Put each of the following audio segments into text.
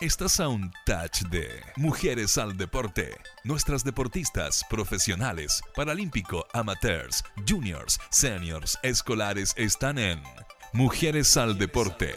Estás a un touch de Mujeres al Deporte. Nuestras deportistas profesionales, paralímpico, amateurs, juniors, seniors, escolares están en Mujeres al Deporte.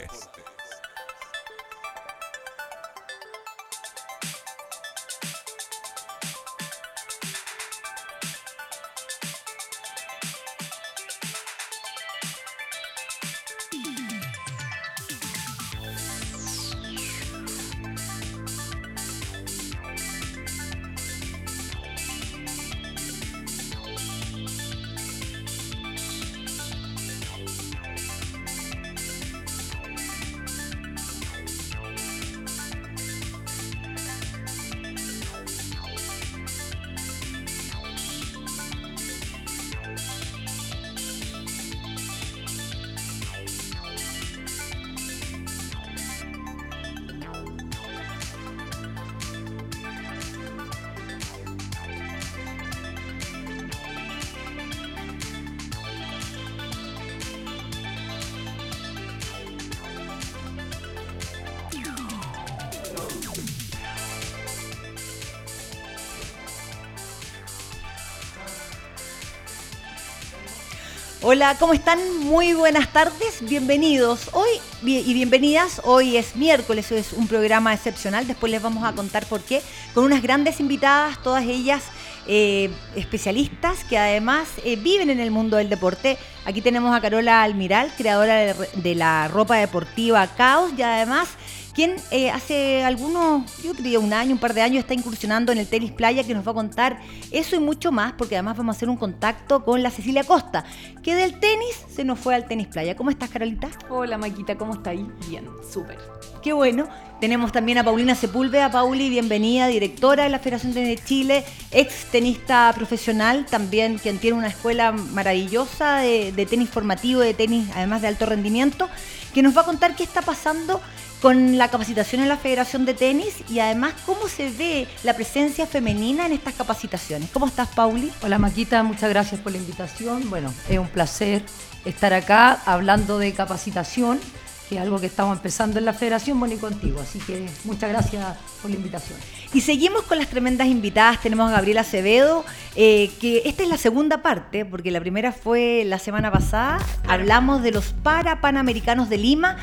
¿Cómo están? Muy buenas tardes, bienvenidos hoy y bienvenidas. Hoy es miércoles, es un programa excepcional, después les vamos a contar por qué, con unas grandes invitadas, todas ellas eh, especialistas que además eh, viven en el mundo del deporte. Aquí tenemos a Carola Almiral, creadora de, de la ropa deportiva Caos y además quien eh, hace algunos, yo diría un año, un par de años, está incursionando en el tenis playa, que nos va a contar eso y mucho más, porque además vamos a hacer un contacto con la Cecilia Costa, que del tenis se nos fue al tenis playa. ¿Cómo estás, Carolita? Hola, Maquita, ¿cómo estás? Bien, súper. Qué bueno. Tenemos también a Paulina Sepúlveda. Pauli, bienvenida, directora de la Federación de Chile, ex tenista profesional, también quien tiene una escuela maravillosa de, de tenis formativo, de tenis además de alto rendimiento, que nos va a contar qué está pasando con la capacitación en la Federación de Tenis y además cómo se ve la presencia femenina en estas capacitaciones. ¿Cómo estás, Pauli? Hola, Maquita, muchas gracias por la invitación. Bueno, es un placer estar acá hablando de capacitación, que es algo que estamos empezando en la Federación, bueno, y contigo. Así que muchas gracias por la invitación. Y seguimos con las tremendas invitadas. Tenemos a Gabriela Acevedo, eh, que esta es la segunda parte, porque la primera fue la semana pasada. Hablamos de los para Panamericanos de Lima,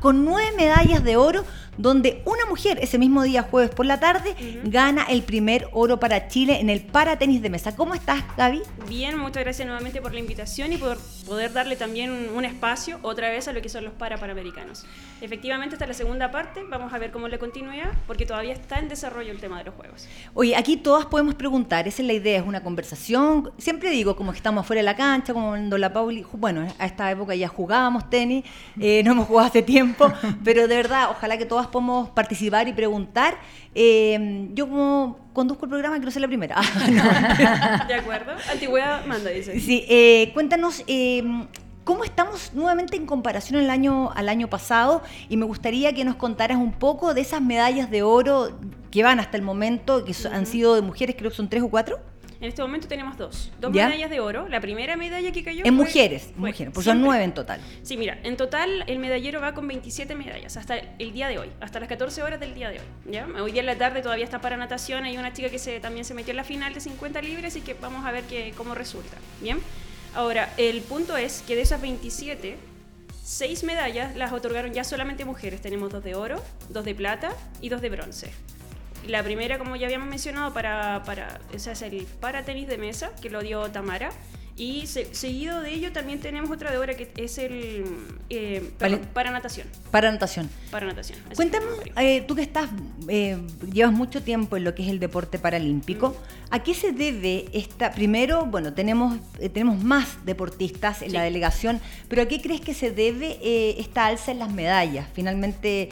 con nueve medallas de oro, donde una mujer ese mismo día, jueves por la tarde, gana el primer oro para Chile en el para tenis de mesa. ¿Cómo estás, Gaby? Bien, muchas gracias nuevamente por la invitación y por poder darle también un, espacio otra vez a lo que son los para Panamericanos. Efectivamente, esta es la segunda parte. Vamos a ver cómo le continúa, porque todavía está en desarrollo el tema de los juegos. Oye, aquí todas podemos preguntar, esa es la idea, es una conversación. Siempre digo, como que estamos fuera de la cancha, como cuando la Pauli, bueno, a esta época ya jugábamos tenis, eh, no hemos jugado hace tiempo, pero de verdad, ojalá que todas podamos participar y preguntar. Eh, yo como conduzco el programa, quiero ser la primera. de acuerdo. Antigüedad manda, dice. Sí, eh, cuéntanos, ¿Cómo estamos nuevamente en comparación al año, al año pasado? Y me gustaría que nos contaras un poco de esas medallas de oro que van hasta el momento, que han sido de mujeres, creo que son tres o cuatro. En este momento tenemos dos. Dos medallas de oro. La primera medalla que cayó. En mujeres, mujeres, pues son nueve en total. Sí, mira, en total el medallero va con 27 medallas hasta el día de hoy, hasta las 14 horas del día de hoy. ¿ya? Hoy día en la tarde todavía está para natación. Hay una chica que se, también se metió en la final de 50 libres y que vamos a ver que, cómo resulta. Bien. Ahora, el punto es que de esas 27, 6 medallas las otorgaron ya solamente mujeres. Tenemos dos de oro, dos de plata y dos de bronce. La primera, como ya habíamos mencionado, para, para, ese es el para tenis de mesa, que lo dio Tamara. Y seguido de ello también tenemos otra de hora que es el eh, para natación. Para natación. Para natación. Cuéntame, eh, tú que estás, eh, llevas mucho tiempo en lo que es el deporte paralímpico, mm. ¿a qué se debe esta? Primero, bueno, tenemos, tenemos más deportistas en la delegación, pero ¿a qué crees que se debe esta alza en las medallas? Finalmente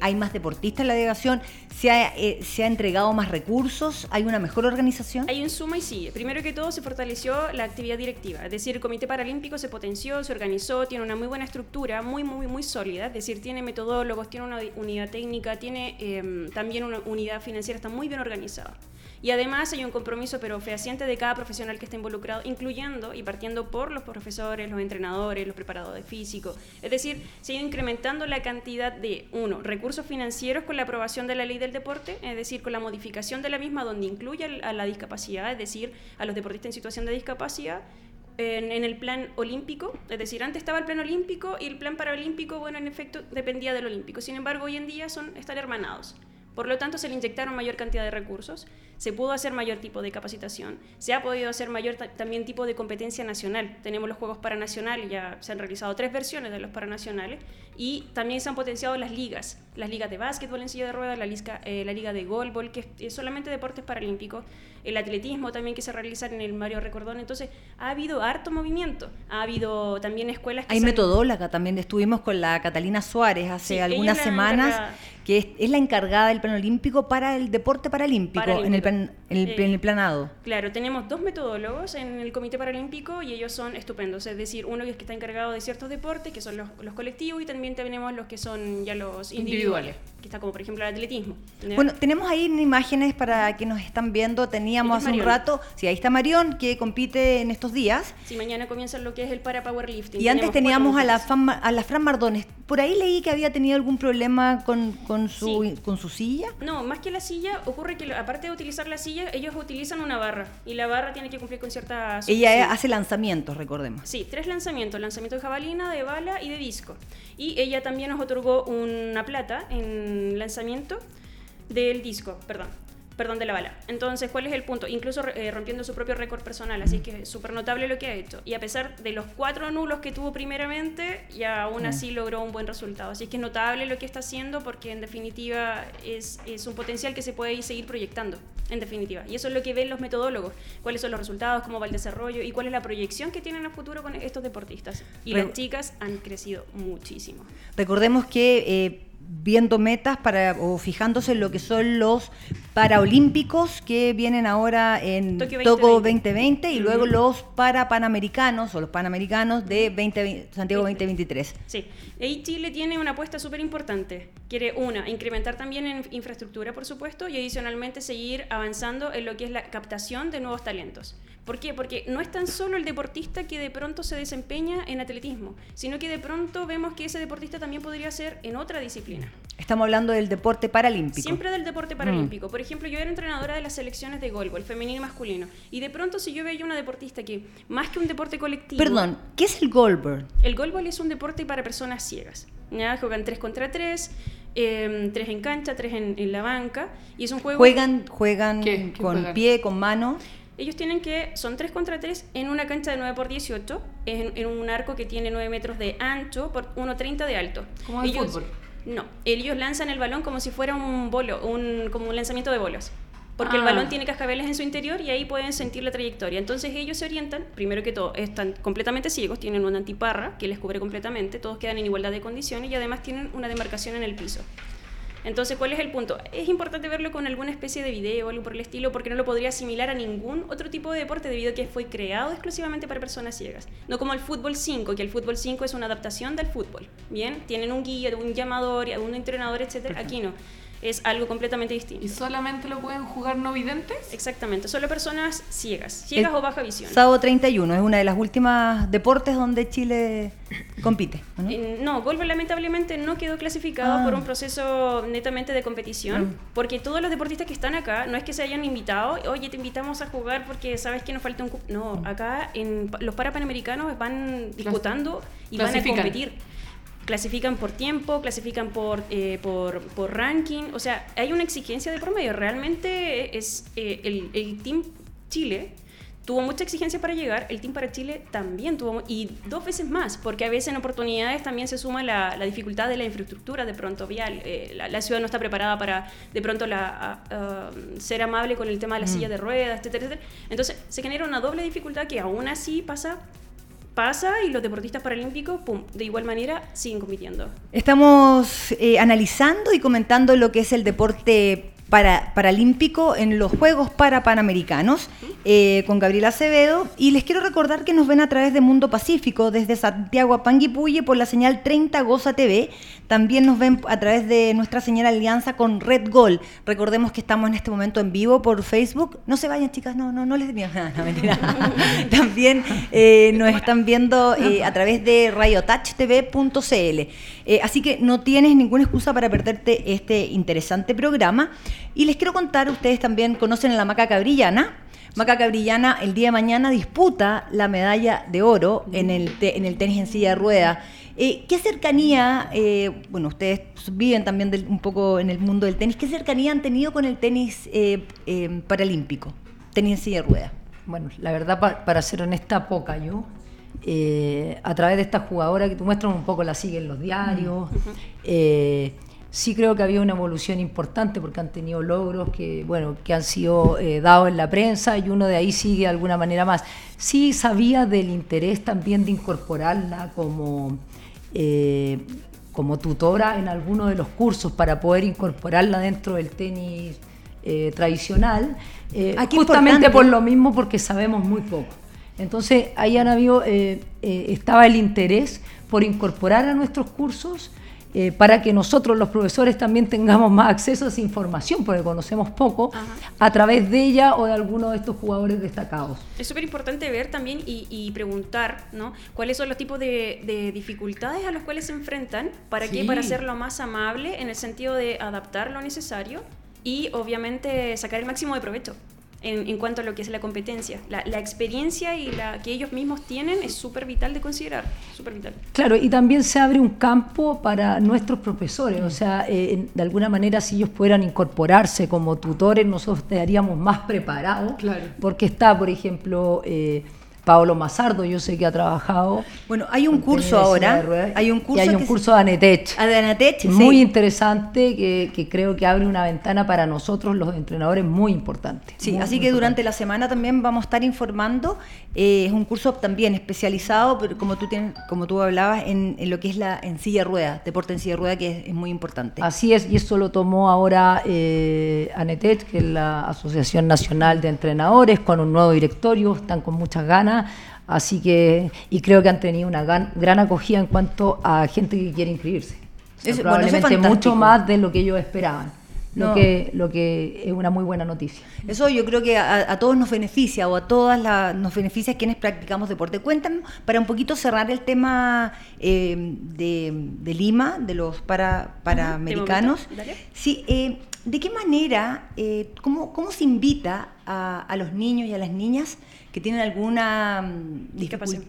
hay más deportistas en la delegación, ¿Se ha, se ha entregado más recursos, hay una mejor organización. Hay un suma y sigue. Primero que todo se fortaleció la actividad directiva, es decir, el Comité Paralímpico se potenció, se organizó, tiene una muy buena estructura, muy, muy, muy sólida, es decir, tiene metodólogos, tiene una unidad técnica, tiene em, también una unidad financiera, está muy bien organizada. Y además hay un compromiso pero fehaciente de cada profesional que está involucrado, incluyendo y partiendo por los profesores, los entrenadores, los preparadores físicos. Es decir, se ha ido incrementando la cantidad de, uno, recursos financieros con la aprobación de la ley del deporte, es decir, con la modificación de la misma donde incluye a la discapacidad, es decir, a los deportistas en situación de discapacidad, en, el plan olímpico, es decir, antes estaba el plan olímpico y el plan paralímpico, bueno, en efecto, dependía del olímpico. Sin embargo, hoy en día son, están hermanados. Por lo tanto, se le inyectaron mayor cantidad de recursos, se pudo hacer mayor tipo de capacitación, se ha podido hacer mayor también tipo de competencia nacional. Tenemos los Juegos Paranacionales, ya se han realizado tres versiones de los Paranacionales y también se han potenciado las ligas, las ligas de básquetbol en silla de ruedas, la, liga, eh, la liga de golbol, que es solamente deportes paralímpicos, el atletismo también que se realiza en el Mario Recordón. Entonces, ha habido harto movimiento, ha habido también escuelas que... Hay metodóloga, también estuvimos con la Catalina Suárez hace algunas semanas que es, la encargada del plan olímpico para el deporte paralímpico, En, el plan, en, el, eh, planado. Claro, tenemos dos metodólogos en el Comité Paralímpico y ellos son estupendos. Es decir, uno que está encargado de ciertos deportes, que son los, colectivos, y también tenemos los que son ya los individuales, que está como por ejemplo el atletismo. Bueno, tenemos ahí imágenes para que nos están viendo. Teníamos hace un rato, sí, ahí está Marión, que compite en estos días. Sí, mañana comienza lo que es el para powerlifting. Y antes teníamos a la, a la Fran Mardones. Por ahí leí que había tenido algún problema con con su, con su silla? No, más que la silla, ocurre que aparte de utilizar la silla, ellos utilizan una barra y la barra tiene que cumplir con ciertas... Ella hace lanzamientos, recordemos. Sí, tres lanzamientos, lanzamiento de jabalina, de bala y de disco. Y ella también nos otorgó una plata en lanzamiento del disco, perdón perdón, de la bala. Entonces, ¿cuál es el punto? Incluso eh, rompiendo su propio récord personal, así que es súper notable lo que ha hecho. Y a pesar de los cuatro nulos que tuvo primeramente, ya aún así logró un buen resultado. Así que es notable lo que está haciendo porque en definitiva es, es un potencial que se puede seguir proyectando, en definitiva. Y eso es lo que ven los metodólogos, cuáles son los resultados, cómo va el desarrollo y cuál es la proyección que tienen a futuro con estos deportistas. Y las chicas han crecido muchísimo. Recordemos que... Eh, viendo metas para o fijándose en lo que son los paraolímpicos que vienen ahora en Tokio 2020, y luego los para panamericanos o los panamericanos de 20, Santiago 2023. Sí, ahí Chile tiene una apuesta súper importante. Quiere una, incrementar también en infraestructura, por supuesto, y adicionalmente seguir avanzando en lo que es la captación de nuevos talentos. ¿Por qué? Porque no es tan solo el deportista que de pronto se desempeña en atletismo, sino que de pronto vemos que ese deportista también podría ser en otra disciplina. Estamos hablando del deporte paralímpico. Siempre del deporte paralímpico. Mm. Por ejemplo, yo era entrenadora de las selecciones de golf, el femenino y masculino. Y de pronto, si yo veía una deportista que, más que un deporte colectivo. Perdón, ¿qué es el golf? El golf es un deporte para personas ciegas. ¿ya? Juegan tres contra tres, em, tres en cancha, tres en, la banca. Y es un juego. ¿Juegan, juegan con pie, con mano? Ellos tienen que, son 3 contra 3 en una cancha de 9 por 18, en, en un arco que tiene 9 metros de ancho por 1,30 de alto. ¿Como el fútbol? No, ellos lanzan el balón como si fuera un bolo, un, como un lanzamiento de bolos. Porque el ah. balón tiene cascabeles en su interior y ahí pueden sentir la trayectoria. Entonces ellos se orientan, primero que todo, están completamente ciegos, tienen una antiparra que les cubre completamente, todos quedan en igualdad de condiciones y además tienen una demarcación en el piso. Entonces, ¿cuál es el punto? Es importante verlo con alguna especie de video o algo por el estilo, porque no lo podría asimilar a ningún otro tipo de deporte debido a que fue creado exclusivamente para personas ciegas. No como el fútbol 5, que el fútbol 5 es una adaptación del fútbol. Bien, tienen un guía, un llamador, un entrenador, etcétera. Aquí no es algo completamente distinto. ¿Y solamente lo pueden jugar no videntes? Exactamente, solo personas ciegas, ciegas o baja visión. Sábado 31 es una de las últimas deportes donde Chile compite. ¿no? no, golf lamentablemente no quedó clasificado por ah. un proceso netamente de competición, ah. porque todos los deportistas que están acá no es que se hayan invitado, oye, te invitamos a jugar porque sabes que nos falta un... No, acá en los parapanamericanos van disputando y van a competir clasifican por tiempo, clasifican por, eh, por, por, ranking, o sea, hay una exigencia de promedio. Realmente es eh, el, el, Team Chile tuvo mucha exigencia para llegar, el Team para Chile también tuvo, y dos veces más, porque a veces en oportunidades también se suma la, la dificultad de la infraestructura de pronto vial. Eh, la, ciudad no está preparada para de pronto la, ser amable con el tema de la mm. silla de ruedas, etcétera, etcétera. Entonces se genera una doble dificultad que aún así pasa pasa y los deportistas paralímpicos, pum, de igual manera siguen compitiendo. Estamos eh, analizando y comentando lo que es el deporte para, paralímpico en los Juegos para Panamericanos eh, con Gabriela Acevedo. Y les quiero recordar que nos ven a través de Mundo Pacífico, desde Santiago a Panguipulli por la señal 30 Goza TV. También nos ven a través de nuestra señal alianza con Red Gol. Recordemos que estamos en este momento en vivo por Facebook. No se vayan, chicas, no, no, no les digan nada, no, mentira. También eh, nos están viendo eh, a través de radiotouchtv.cl. así que no tienes ninguna excusa para perderte este interesante programa. Y les quiero contar, ustedes también conocen a la Maca Cabrillana. Maca Cabrillana el día de mañana disputa la medalla de oro en el, en el tenis en silla de rueda. Eh, ¿Qué cercanía, eh, bueno, ustedes viven también un poco en el mundo del tenis, qué cercanía han tenido con el tenis eh, paralímpico, tenis en silla de rueda? Bueno, la verdad, para ser honesta, poca yo. a través de esta jugadora que tú muestras un poco la siguen los diarios. Sí creo que había una evolución importante porque han tenido logros que, bueno, que han sido eh, dados en la prensa y uno de ahí sigue de alguna manera más. Sí sabía del interés también de incorporarla como, eh, como tutora en alguno de los cursos para poder incorporarla dentro del tenis eh, tradicional, justamente por lo mismo porque sabemos muy poco. Entonces ahí han habido, estaba el interés por incorporar a nuestros cursos eh, para que nosotros los profesores también tengamos más acceso a esa información, porque conocemos poco, a través de ella o de alguno de estos jugadores destacados. Es súper importante ver también y, preguntar ¿no? cuáles son los tipos de, dificultades a los cuales se enfrentan, para qué, para hacerlo más amable en el sentido de adaptar lo necesario y obviamente sacar el máximo de provecho en, cuanto a lo que es la competencia. La, experiencia y la que ellos mismos tienen es súper vital de considerar, súper vital. Claro, y también se abre un campo para nuestros profesores, o sea, eh, de alguna manera si ellos pudieran incorporarse como tutores, nosotros estaríamos más preparados, claro. porque está, por ejemplo, eh, Pablo Mazardo, yo sé que ha trabajado. Bueno, hay un curso ahora. Hay un curso. Y hay un curso de Anetech. Ah, de Anetech, Muy interesante, que, creo que abre una ventana para nosotros, los entrenadores, muy importante. Sí, así que durante la semana también vamos a estar informando. Eh, es un curso también especializado, pero como tú tienes, como tú hablabas, en, lo que es la en silla rueda, deporte en silla rueda, que es, muy importante. Así es, y eso lo tomó ahora eh, Anetech, que es la Asociación Nacional de Entrenadores, con un nuevo directorio, están con muchas ganas Así que, y creo que han tenido una gran, acogida en cuanto a gente que quiere inscribirse. es, probablemente mucho más de lo que ellos esperaban. Lo, que, lo que es una muy buena noticia. Eso yo creo que a, todos nos beneficia o a todas nos beneficia quienes practicamos deporte. Cuéntanos, para un poquito cerrar el tema eh, de, Lima, de los para, paraamericanos. Sí, eh, ¿de qué manera, eh, cómo, cómo se invita a, a los niños y a las niñas que tienen alguna mm,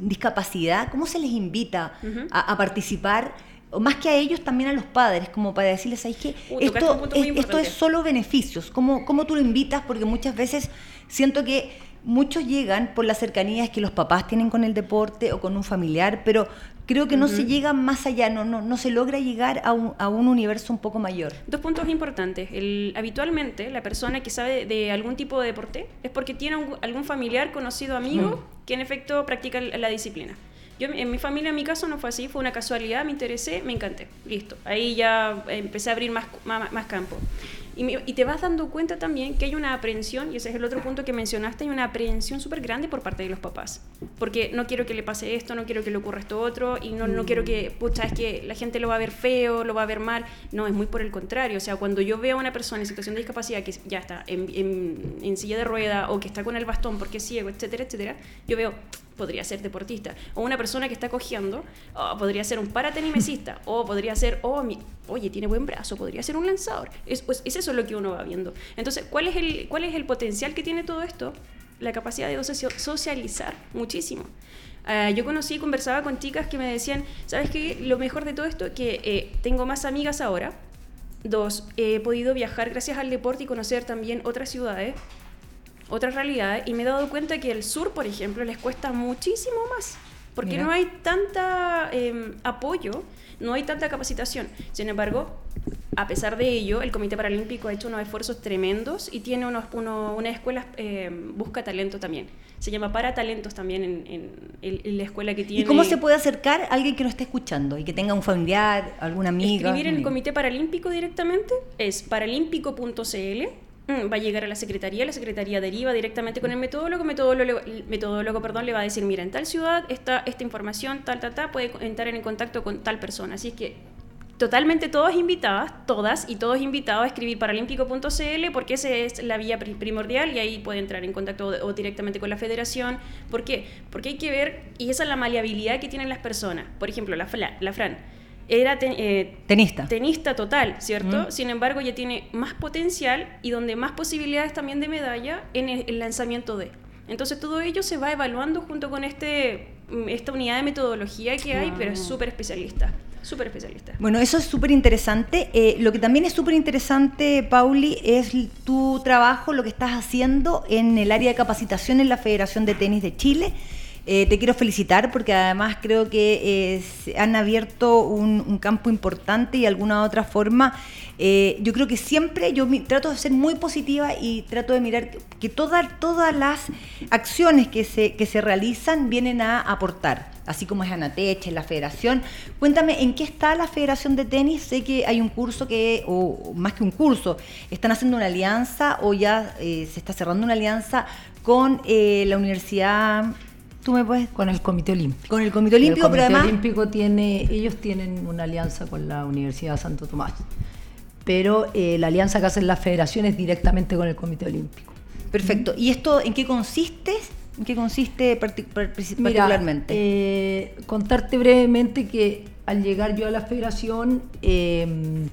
discapacidad. ¿cómo se les invita a, participar? Más que a ellos, también a los padres, como para decirles, ¿sabes qué? esto, es, esto es solo beneficios. ¿Cómo, ¿Cómo tú lo invitas? Porque muchas veces siento que muchos llegan por las cercanías que los papás tienen con el deporte o con un familiar, pero creo que no se llega más allá, no, no, no se logra llegar a un, a un, universo un poco mayor. Dos puntos importantes. El, habitualmente, la persona que sabe de algún tipo de deporte es porque tiene algún familiar, conocido, amigo, que en efecto practica la disciplina. Yo, en mi familia, en mi caso, no fue así, fue una casualidad, me interesé, me encanté, listo. Ahí ya empecé a abrir más, más, más campo. Y, te vas dando cuenta también que hay una aprehensión, y ese es el otro punto que mencionaste, hay una aprehensión súper grande por parte de los papás. Porque no quiero que le pase esto, no quiero que le ocurra esto otro, y no, no quiero que, pucha, es que la gente lo va a ver feo, lo va a ver mal. No, es muy por el contrario. O sea, cuando yo veo a una persona en situación de discapacidad que ya está en, en silla de rueda o que está con el bastón porque es ciego, etcétera, etcétera, yo veo, podría ser deportista. O una persona que está cogiendo, oh, podría ser un paratenimesista. o podría ser, oh, oye, tiene buen brazo, podría ser un lanzador. Es, pues, es eso lo que uno va viendo. Entonces, ¿cuál es, el, ¿cuál es el potencial que tiene todo esto? La capacidad de socializar muchísimo. Ah, yo conocí y conversaba con chicas que me decían, ¿sabes qué? Lo mejor de todo esto que eh, tengo más amigas ahora. Dos, he podido viajar gracias al deporte y conocer también otras ciudades otra realidad y me he dado cuenta que el sur, por ejemplo, les cuesta muchísimo más, porque no hay tanta em, apoyo, no hay tanta capacitación. Sin embargo, a pesar de ello, el Comité Paralímpico ha hecho unos esfuerzos tremendos y tiene unos, uno, una escuela, eh, busca talento también. Se llama Para Talentos también en, en, la escuela que tiene. ¿Y cómo se puede acercar a alguien que no esté escuchando y que tenga un familiar, alguna amiga? Escribir en el Comité Paralímpico directamente es paralímpico.cl va a llegar a la secretaría, la secretaría deriva directamente con el metodólogo, metodólogo, metodólogo perdón, le va a decir, mira, en tal ciudad está esta información, tal, tal, tal, puede entrar en contacto con tal persona. Así es que totalmente todas invitadas, todas y todos invitados a escribir paralímpico.cl porque esa es la vía primordial y ahí puede entrar en contacto o, directamente con la federación. ¿Por qué? Porque hay que ver, y esa es la maleabilidad que tienen las personas. Por ejemplo, la, la Fran era eh, tenista. tenista total, ¿cierto? Sin embargo, ya tiene más potencial y donde más posibilidades también de medalla en el, lanzamiento de. Entonces todo ello se va evaluando junto con este, mm, esta unidad de metodología que hay, pero es súper especialista. Súper especialista. Bueno, eso es súper interesante. Eh, lo que también es súper interesante, Pauli, es tu trabajo, lo que estás haciendo en el área de capacitación en la Federación de Tenis de Chile eh, te quiero felicitar porque además creo que eh, han abierto un, campo importante y de alguna otra forma. Eh, yo creo que siempre yo trato de ser muy positiva y trato de mirar que todas todas las acciones que se, que se realizan vienen a aportar, así como es Anatech, la federación. Cuéntame, ¿en qué está la federación de tenis? Sé que hay un curso que, o más que un curso, están haciendo una alianza o ya se está cerrando una alianza con la Universidad Tú me puedes con el Comité Olímpico. Con el Comité Olímpico, el Comité Olímpico tiene, ellos tienen una alianza con la Universidad de Santo Tomás, pero eh, la alianza que hacen las federaciones directamente con el Comité Olímpico. Perfecto. ¿Y esto en qué consiste? ¿En qué consiste particularmente? Eh, contarte brevemente que al llegar yo a la federación, em,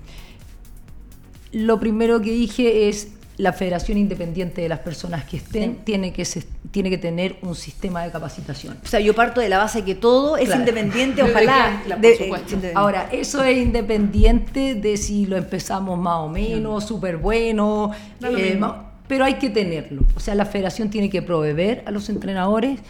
lo primero que dije es la federación independiente de las personas que estén tiene, que tiene que tener un sistema de capacitación. O sea, yo parto de la base que todo es independiente, ojalá. Ahora, eso es independiente de si lo empezamos más o menos, súper bueno, eh, pero hay que tenerlo. O sea, la federación tiene que proveer a los entrenadores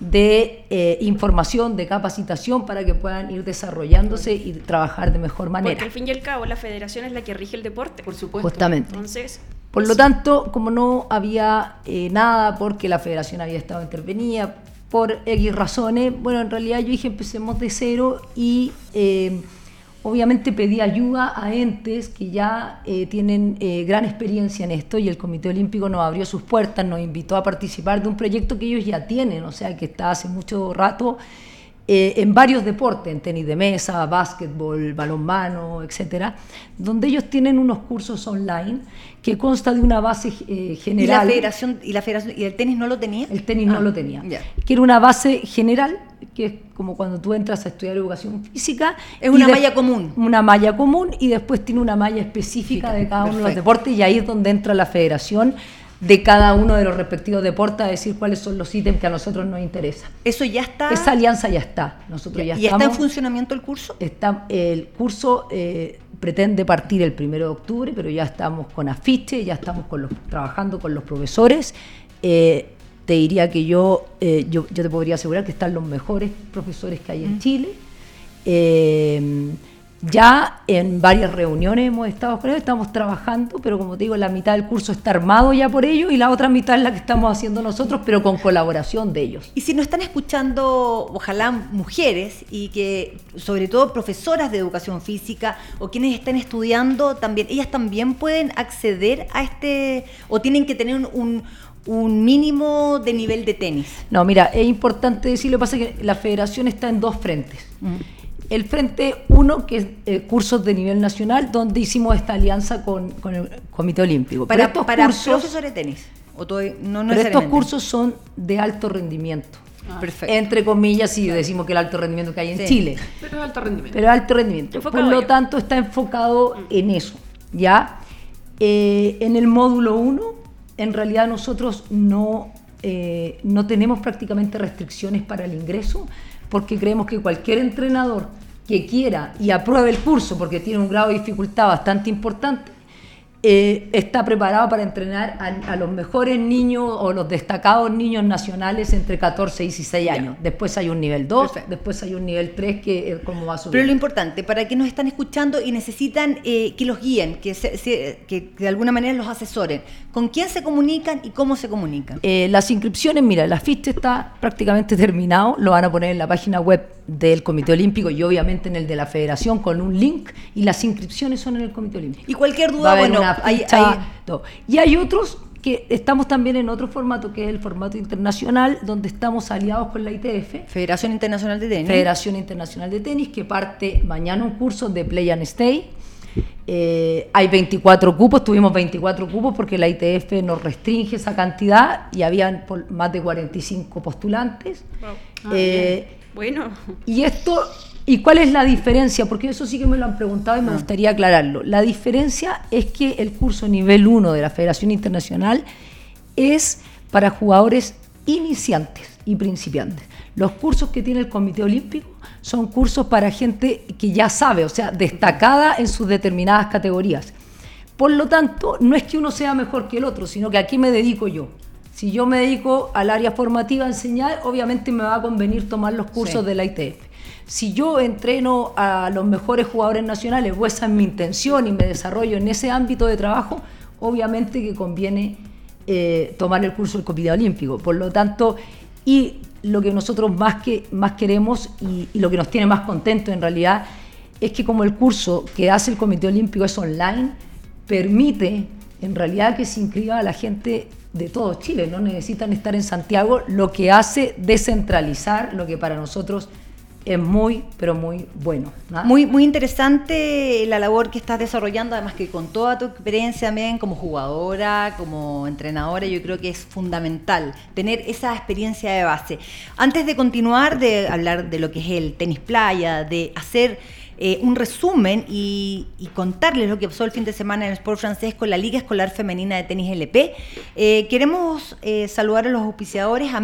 de eh, información, de capacitación para que puedan ir desarrollándose y trabajar de mejor manera. Porque al fin y al cabo la federación es la que rige el deporte. Por supuesto. Justamente. Entonces, por lo tanto, como no había eh, nada porque la federación había estado intervenida por X razones, bueno, en realidad yo dije empecemos de cero y eh, obviamente pedí ayuda a entes que ya eh, tienen gran experiencia en esto y el Comité Olímpico nos abrió sus puertas, nos invitó a participar de un proyecto que ellos ya tienen, o sea, que está hace mucho rato eh, en varios deportes, en tenis de mesa, básquetbol, balonmano, etcétera, donde ellos tienen unos cursos online que consta de una base eh, general. ¿Y la, federación, y la federación y el tenis no lo tenía? El tenis no ah, lo tenía. Que era una base general, que es como cuando tú entras a estudiar educación física. Es una malla común. Una malla común y después tiene una malla específica de cada uno de los deportes y ahí es donde entra la federación de cada uno de los respectivos deportes a decir cuáles son los ítems que a nosotros nos interesan. Eso ya está. Esa alianza ya está. Nosotros ya, ¿Y está en funcionamiento el curso? Está, el curso eh, pretende partir el primero de octubre, pero ya estamos con afiche, ya estamos con los, trabajando con los profesores. Eh, te diría que yo, eh, yo, yo, te podría asegurar que están los mejores profesores que hay en Chile. Ya en varias reuniones hemos estado con ellos, estamos trabajando, pero como te digo, la mitad del curso está armado ya por ellos y la otra mitad es la que estamos haciendo nosotros, pero con colaboración de ellos. Y si nos están escuchando, ojalá mujeres y que sobre todo profesoras de educación física o quienes estén estudiando también, ellas también pueden acceder a este o tienen que tener un, mínimo de nivel de tenis. No, mira, es importante decir, lo que pasa que la federación está en dos frentes. Mm el Frente 1, que es eh, cursos de nivel nacional, donde hicimos esta alianza con, el Comité Olímpico. Para, estos para cursos, profesores de tenis. O no, pero estos cursos son de alto rendimiento. Ah. Perfecto. Entre comillas, si decimos que el alto rendimiento que hay en Chile. Pero es alto rendimiento. Pero alto rendimiento. Por lo tanto, está enfocado mm. en eso. ¿ya? Eh, en el módulo 1, en realidad nosotros no, eh, no tenemos prácticamente restricciones para el ingreso porque creemos que cualquier entrenador que quiera y apruebe el curso porque tiene un grado de dificultad bastante importante, eh, está preparado para entrenar a, los mejores niños o los destacados niños nacionales entre 14 y 16 años. Después hay un nivel 2, después hay un nivel 3 que es como va a subir. Pero lo importante, para que nos están escuchando y necesitan eh, que los guíen, que, que, de alguna manera los asesoren, ¿con quién se comunican y cómo se comunican? Eh, las inscripciones, mira, la ficha está prácticamente terminado, lo van a poner en la página web del Comité Olímpico y obviamente en el de la Federación con un link y las inscripciones son en el Comité Olímpico. Y cualquier duda, bueno, y hay otros que estamos también en otro formato, que es el formato internacional, donde estamos aliados con la ITF. Federación Internacional de Tenis. Federación Internacional de Tenis, que parte mañana un curso de Play and Stay. Eh, hay 24 cupos, tuvimos 24 cupos porque la ITF nos restringe esa cantidad y habían más de 45 postulantes. Eh, ah, bueno. Y esto ¿Y cuál es la diferencia? Porque eso sí que me lo han preguntado y me ah. gustaría aclararlo. La diferencia es que el curso nivel 1 de la Federación Internacional es para jugadores iniciantes y principiantes. Los cursos que tiene el Comité Olímpico son cursos para gente que ya sabe, o sea, destacada en sus determinadas categorías. Por lo tanto, no es que uno sea mejor que el otro, sino que aquí me dedico yo. Si yo me dedico al área formativa a enseñar, obviamente me va a convenir tomar los cursos de la ITF si yo entreno a los mejores jugadores nacionales o esa es mi intención y me desarrollo en ese ámbito de trabajo, obviamente que conviene eh, tomar el curso del Comité Olímpico. Por lo tanto, y lo que nosotros más, que, más queremos y, y lo que nos tiene más contentos en realidad es que como el curso que hace el Comité Olímpico es online, permite en realidad que se inscriba a la gente de todo Chile, no necesitan estar en Santiago, lo que hace descentralizar lo que para nosotros es muy, pero muy bueno. Muy, muy interesante la labor que estás desarrollando, además que con toda tu experiencia también como jugadora, como entrenadora, yo creo que es fundamental tener esa experiencia de base. Antes de continuar, de hablar de lo que es el tenis playa, de hacer eh, un resumen y, contarles lo que pasó el fin de semana en el Sport francés con la Liga Escolar Femenina de Tenis LP, eh, queremos eh, saludar a los auspiciadores, a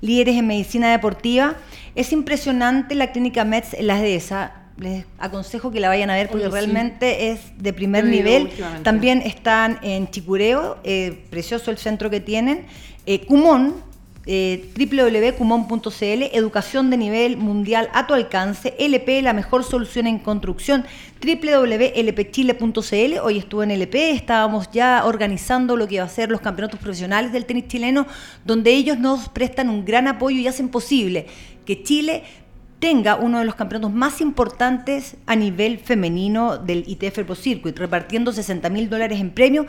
líderes en medicina deportiva, es impresionante la clínica METS en las dehesa. Les aconsejo que la vayan a ver porque realmente es de primer nivel. También están en Chicureo, eh, precioso el centro que tienen. Eh, Cumón, eh, www.cumon.cl, educación de nivel mundial a tu alcance, LP, la mejor solución en construcción, www.lpchile.cl, hoy estuve en LP, estábamos ya organizando lo que va a ser los campeonatos profesionales del tenis chileno, donde ellos nos prestan un gran apoyo y hacen posible que Chile tenga uno de los campeonatos más importantes a nivel femenino del ITF Pro Circuit, repartiendo 60 mil dólares en premio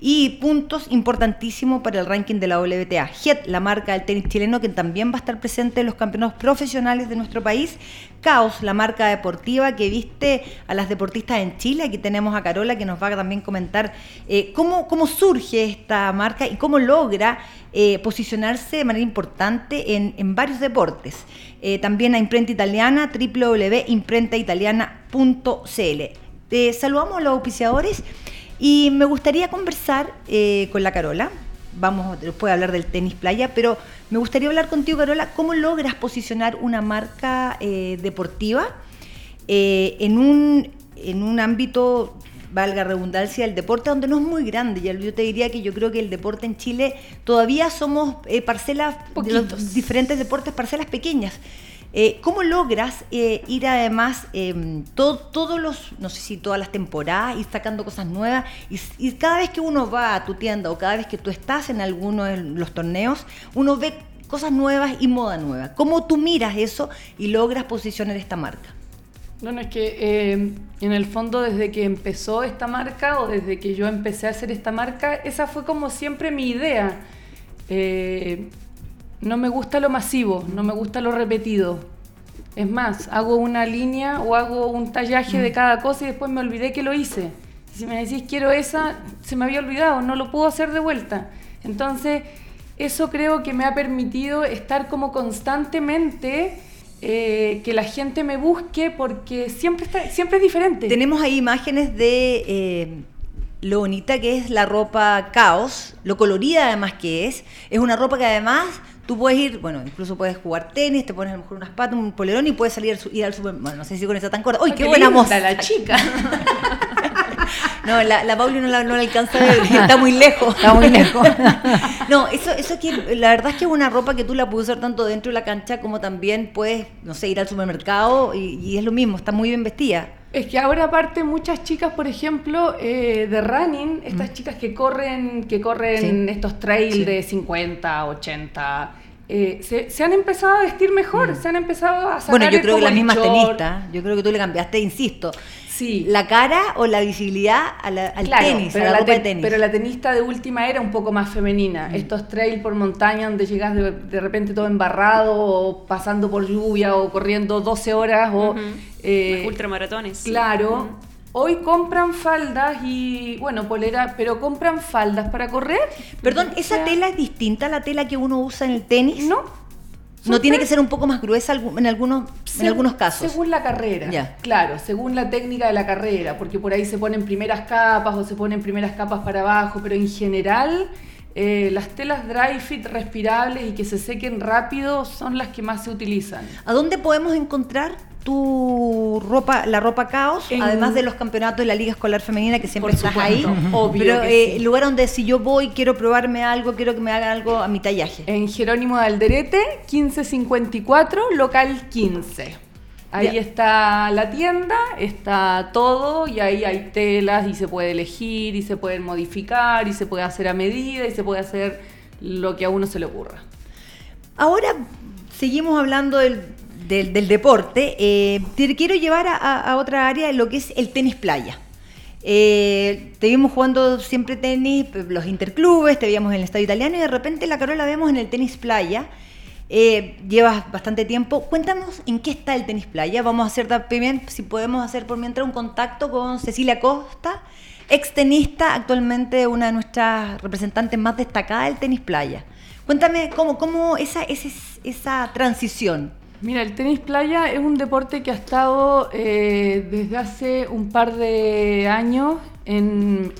y puntos importantísimos para el ranking de la WTA. JET, la marca del tenis chileno, que también va a estar presente en los campeonatos profesionales de nuestro país. Caos, la marca deportiva que viste a las deportistas en Chile. Aquí tenemos a Carola que nos va a también comentar eh, cómo, cómo surge esta marca y cómo logra eh, posicionarse de manera importante en, en varios deportes. Eh, también a Imprenta Italiana, www.imprentaitaliana.cl. Te saludamos a los auspiciadores y me gustaría conversar eh, con la Carola. Vamos después a hablar del tenis playa, pero me gustaría hablar contigo, Carola, cómo logras posicionar una marca eh, deportiva en, un, en un ámbito valga redundancia, el deporte donde no es muy grande. Yo te diría que yo creo que el deporte en Chile todavía somos eh, parcelas de los diferentes deportes, parcelas pequeñas. Eh, ¿Cómo logras eh, ir además em, todos los, no sé si todas las temporadas, ir sacando cosas nuevas? Y, cada vez que uno va a tu tienda o cada vez que tú estás en alguno de los torneos, uno ve cosas nuevas y moda nueva. ¿Cómo tú miras eso y logras posicionar esta marca? Bueno, es que eh, en el fondo desde que empezó esta marca o desde que yo empecé a hacer esta marca, esa fue como siempre mi idea. Eh, no me gusta lo masivo, no me gusta lo repetido. Es más, hago una línea o hago un tallaje de mm. cada cosa y después me olvidé que lo hice. Si me decís quiero esa, se me había olvidado, no lo puedo hacer de vuelta. Entonces, eso creo que me ha permitido estar como constantemente eh, que la gente me busque porque siempre, está, siempre es diferente. Tenemos ahí imágenes de eh, lo bonita que es la ropa caos, lo colorida además que es. Es una ropa que además tú puedes ir, bueno, incluso puedes jugar tenis, te pones a lo mejor unas patas, un polerón y puedes salir ir al super, bueno, no sé si con eso tan corta. ¡Uy, qué, buena moza! la chica! No, la, la Pauli no la, no la alcanza está muy lejos. Está muy lejos. No, eso, eso que la verdad es que es una ropa que tú la puedes usar tanto dentro de la cancha como también puedes, no sé, ir al supermercado y, y es lo mismo, está muy bien vestida. Es que ahora aparte muchas chicas, por ejemplo, eh, de running, estas chicas que corren, que corren Sí. estos trails Sí. de 50, 80, eh, se, se han empezado a vestir mejor, se han empezado a sacar Bueno, yo el- creo que las mismas tenistas, yo creo que tú le cambiaste, insisto, Sí. la cara o la visibilidad a la- al Claro, tenis, pero a la, la, de te- tenis. pero la tenista de última era un poco más femenina. Estos trails por montaña donde llegas de, de repente todo embarrado, o pasando por lluvia, o corriendo 12 horas, o... Ujú. eh, Los ultramaratones. Claro. Hoy compran faldas y, bueno, polera, pero compran faldas para correr. Perdón, O ¿esa sea, tela es distinta a la tela que uno usa en el tenis? No. ¿No tiene que ser un poco más gruesa en algunos, en algunos casos? Según la carrera. Claro, según la técnica de la carrera, porque por ahí se ponen primeras capas o se ponen primeras capas para abajo, pero en general eh, las telas dry fit respirables y que se sequen rápido son las que más se utilizan. ¿A dónde podemos encontrar tu ropa, la ropa caos, En- además de los campeonatos de la Liga Escolar Femenina que siempre Por estás supuesto, ahí? obvio Pero eh, sí. lugar donde si yo voy, quiero probarme algo, quiero que me hagan algo a mi tallaje. En Jerónimo de Alderete, 1554, local 15. Ahí está la tienda, está todo y ahí hay telas y se puede elegir y se pueden modificar y se puede hacer a medida y se puede hacer lo que a uno se le ocurra. Ahora seguimos hablando del, del- del deporte. Eh, te quiero llevar a, otra área, lo que es el tenis playa. Eh, te vimos jugando siempre tenis, los interclubes, te veíamos en el estadio italiano y de repente la Carola vemos en el tenis playa. Eh, llevas bastante tiempo. Cuéntanos en qué está el tenis playa. Vamos a hacer también, si podemos hacer por mientras, un contacto con Cecilia Costa, ex tenista, actualmente una de nuestras representantes más destacadas del tenis playa. Cuéntame cómo, cómo esa, esa, esa transición. Mira, el tenis playa es un deporte que ha estado eh, desde hace un par de años en,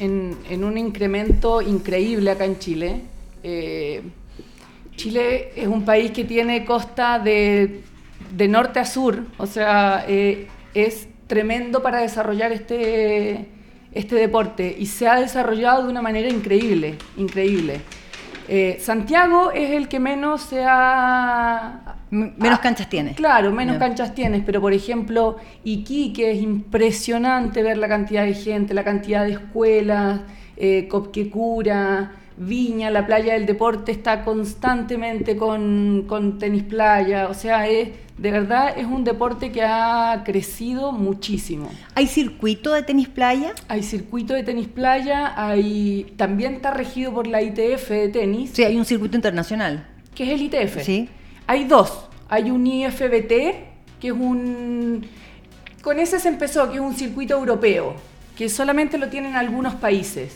un incremento increíble acá en Chile. Eh, Chile es un país que tiene costa de, de norte a sur, o sea, eh, es tremendo para desarrollar este, este deporte y se ha desarrollado de una manera increíble, increíble. Eh, Santiago es el que menos se ha... Menos Ah, canchas tiene. Claro, menos canchas tienes, pero por ejemplo, Iquique es impresionante ver la cantidad de gente, la cantidad de escuelas, eh, Copquecura, Viña, la playa del deporte está constantemente con, con tenis playa, o sea, es, de verdad es un deporte que ha crecido muchísimo. ¿Hay circuito de tenis playa? Hay circuito de tenis playa, hay, también está regido por la ITF de tenis, Sí, hay un circuito internacional. que es el ITF. Sí. Hay dos. Hay un IFBT, que es un... Con ese se empezó, que es un circuito europeo, que solamente lo tienen algunos países.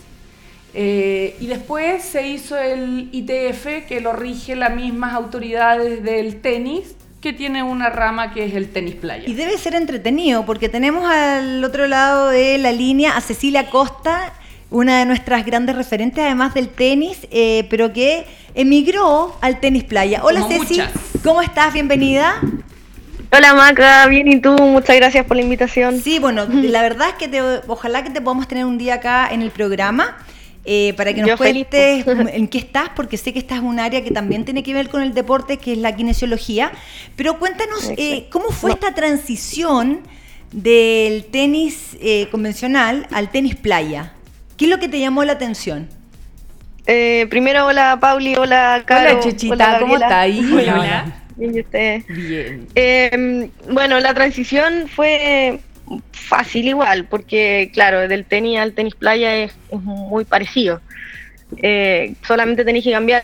Eh, y después se hizo el ITF, que lo rige las mismas autoridades del tenis, que tiene una rama que es el tenis playa. Y debe ser entretenido porque tenemos al otro lado de la línea a Cecilia Costa, una de nuestras grandes referentes además del tenis, eh, pero que emigró al tenis playa. Hola Como Ceci, muchas. ¿cómo estás? Bienvenida. Hola Maca, bien y tú, muchas gracias por la invitación. Sí, bueno, la verdad es que te- ojalá que te podamos tener un día acá en el programa. Eh, para que nos Yo cuentes en qué estás, porque sé que estás en un área que también tiene que ver con el deporte, que es la kinesiología. Pero cuéntanos, eh. ¿cómo fue No. esta transición del tenis eh, convencional al tenis playa? ¿Qué es lo que te llamó la atención? Eh, primero, hola Pauli, hola Caro. Hola Chechita, ¿cómo está ahí? Hola, hola. Bien, ¿y ustedes? Bien. Eh, bueno, la transición fue fácil igual, porque claro, del tenis al tenis playa es, muy parecido. Eh, solamente tenéis que cambiar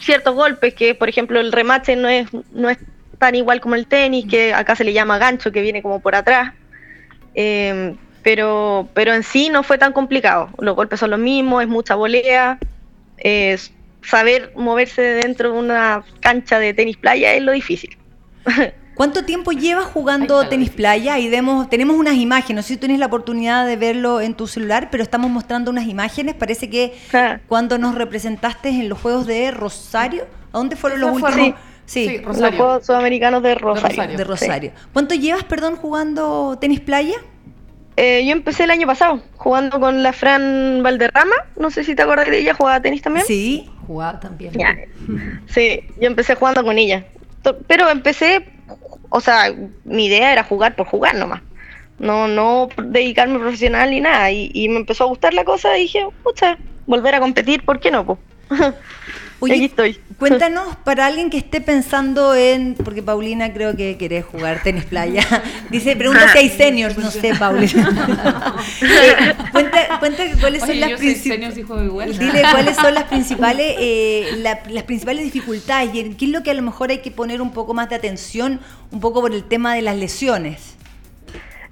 ciertos golpes, que por ejemplo el remate no es, no es tan igual como el tenis, que acá se le llama gancho, que viene como por atrás. Eh, pero, pero en sí no fue tan complicado. Los golpes son los mismos, es mucha volea. es saber moverse dentro de una cancha de tenis playa es lo difícil. ¿Cuánto tiempo llevas jugando tenis playa? Y vemos, tenemos unas imágenes, no sé si tienes la oportunidad de verlo en tu celular, pero estamos mostrando unas imágenes. Parece que Ah. cuando nos representaste en los Juegos de Rosario, ¿a dónde fueron los fue últimos? Sí, Sí, Rosario. Los Juegos Sudamericanos de Rosario. Rosario. de Rosario. ¿Cuánto llevas, perdón, jugando tenis playa? Eh, yo empecé el año pasado jugando con la Fran Valderrama. No sé si te acuerdas de ella, jugaba tenis también. Sí. Jugaba también. Ya. Sí, yo empecé jugando con ella. Pero empecé, o sea, mi idea era jugar por jugar nomás. No, no dedicarme profesional ni nada. Y, y me empezó a gustar la cosa y dije, pucha, volver a competir, ¿por qué no? Oye, Aquí estoy. Cuéntanos, para alguien que esté pensando en, porque Paulina creo que quiere jugar tenis playa, dice, pregunta si hay seniors, no sé, Paulina. Eh, cuenta, cuenta cuáles son las principales... Dile cuáles son las principales, eh, la- las principales dificultades y en qué es lo que a lo mejor hay que poner un poco más de atención, un poco por el tema de las lesiones.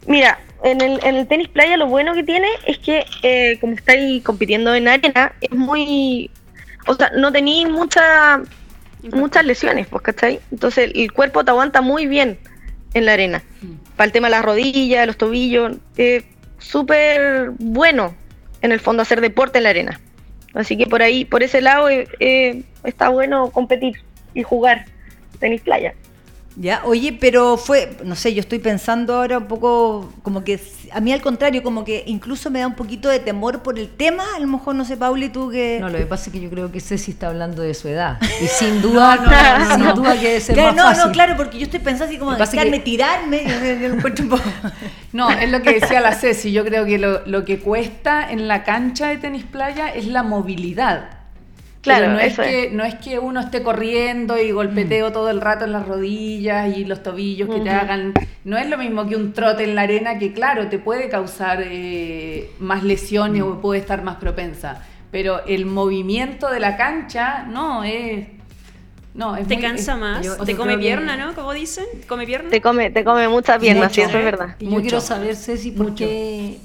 Mira, en el, en el tenis playa lo bueno que tiene es que eh, como estáis compitiendo en arena, es muy... O sea, no tenéis mucha, muchas lesiones, pues, ¿cachai? Entonces el cuerpo te aguanta muy bien en la arena. Para el tema de las rodillas, los tobillos, es súper bueno en el fondo hacer deporte en la arena. Así que por ahí, por ese lado, eh, eh, está bueno competir y jugar tenis playa. Ya, oye, pero fue, no sé, yo estoy pensando ahora un poco como que a mí al contrario, como que incluso me da un poquito de temor por el tema, a lo mejor no sé, Pauli, tú que... No, lo que pasa es que yo creo que Ceci está hablando de su edad. Y sin duda, sin duda que es Claro, más no, fácil. no, claro, porque yo estoy pensando así como que- tirarme, yo, yo lo encuentro un poco... No, es lo que decía la Ceci. Yo creo que lo, lo que cuesta en la cancha de tenis playa es la movilidad. Claro, Pero no es, eso que, es. no es que uno esté corriendo y golpeteo todo el rato en las rodillas y los tobillos que te hagan. No es lo mismo que un trote en la arena que, claro, te puede causar eh, más lesiones o puede estar más propensa. Pero el movimiento de la cancha, no, es. No, es Te muy- cansa es- más, yo- te come que- pierna, ¿no? Como dicen, come pierna. Te come, te come muchas piernas, sí, eso es verdad. Y yo Mucho. quiero saber, Ceci, ¿por Mucho. qué,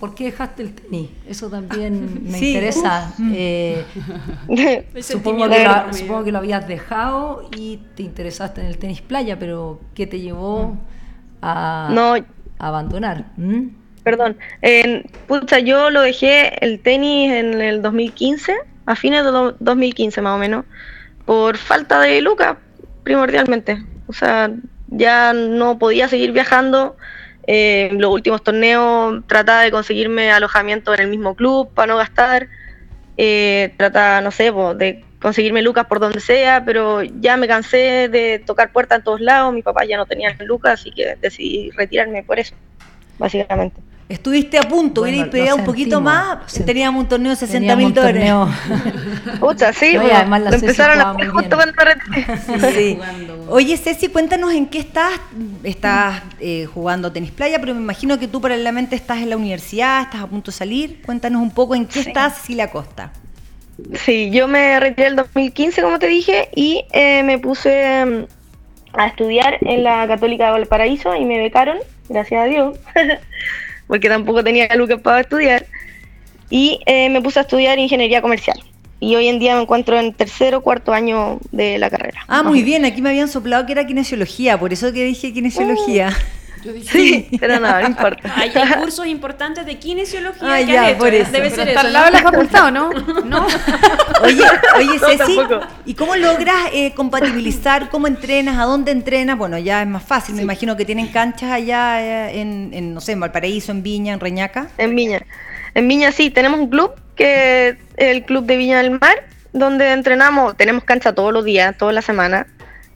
¿por qué dejaste el tenis? Eso también me Sí. interesa. Eh, supongo, que lo, medio. supongo que lo habías dejado y te interesaste en el tenis playa, pero ¿qué te llevó a, No. a abandonar? ¿Mm? Perdón. Pucha, yo lo dejé el tenis en el 2015, a fines de do- 2015 más o menos, por falta de lucas, primordialmente. O sea, ya no podía seguir viajando. Eh, en los últimos torneos trataba de conseguirme alojamiento en el mismo club para no gastar. Eh, trataba, no sé, de conseguirme lucas por donde sea, pero ya me cansé de tocar puertas en todos lados. Mi papá ya no tenía lucas, así que decidí retirarme por eso, básicamente. Estuviste a punto, Bueno, hubierais peleado un poquito más, teníamos un torneo de 60 Teníamos mil dólares. Pucha, sí, No, y bueno, además la lo empezaron a justo cuando retiré. Sí. jugando. Oye, Ceci, cuéntanos en qué estás. Estás eh, jugando tenis playa, pero me imagino que tú paralelamente estás en la universidad, estás a punto de salir. Cuéntanos un poco en qué Sí. estás, Cecilia Costa. Sí, yo me retiré el 2015, como te dije, y eh, me puse mm, a estudiar en la Católica de Valparaíso y me becaron, gracias a Dios, porque tampoco tenía lucas para estudiar. Y eh, me puse a estudiar ingeniería comercial. Y hoy en día me encuentro en tercero o cuarto año de la carrera. Ah, muy bien, aquí me habían soplado que era kinesiología, por eso que dije kinesiología. Yo dije, Sí, pero nada, no importa. Hay, hay cursos importantes de kinesiología Ah, que ya, hecho, por ¿eh? eso. Debe pero ser eso. al lado de ¿no? la facultad, ¿o no? No. Oye, oye No, Ceci, tampoco. ¿y cómo logras eh, compatibilizar? ¿Cómo entrenas? ¿A dónde entrenas? Bueno, ya es más fácil, me imagino que tienen canchas allá eh, en, en, no sé, en Valparaíso, en Viña, en Reñaca. En Viña. En Viña sí, tenemos un club que es el Club de Viña del Mar, donde entrenamos, tenemos cancha todos los días, toda la semana.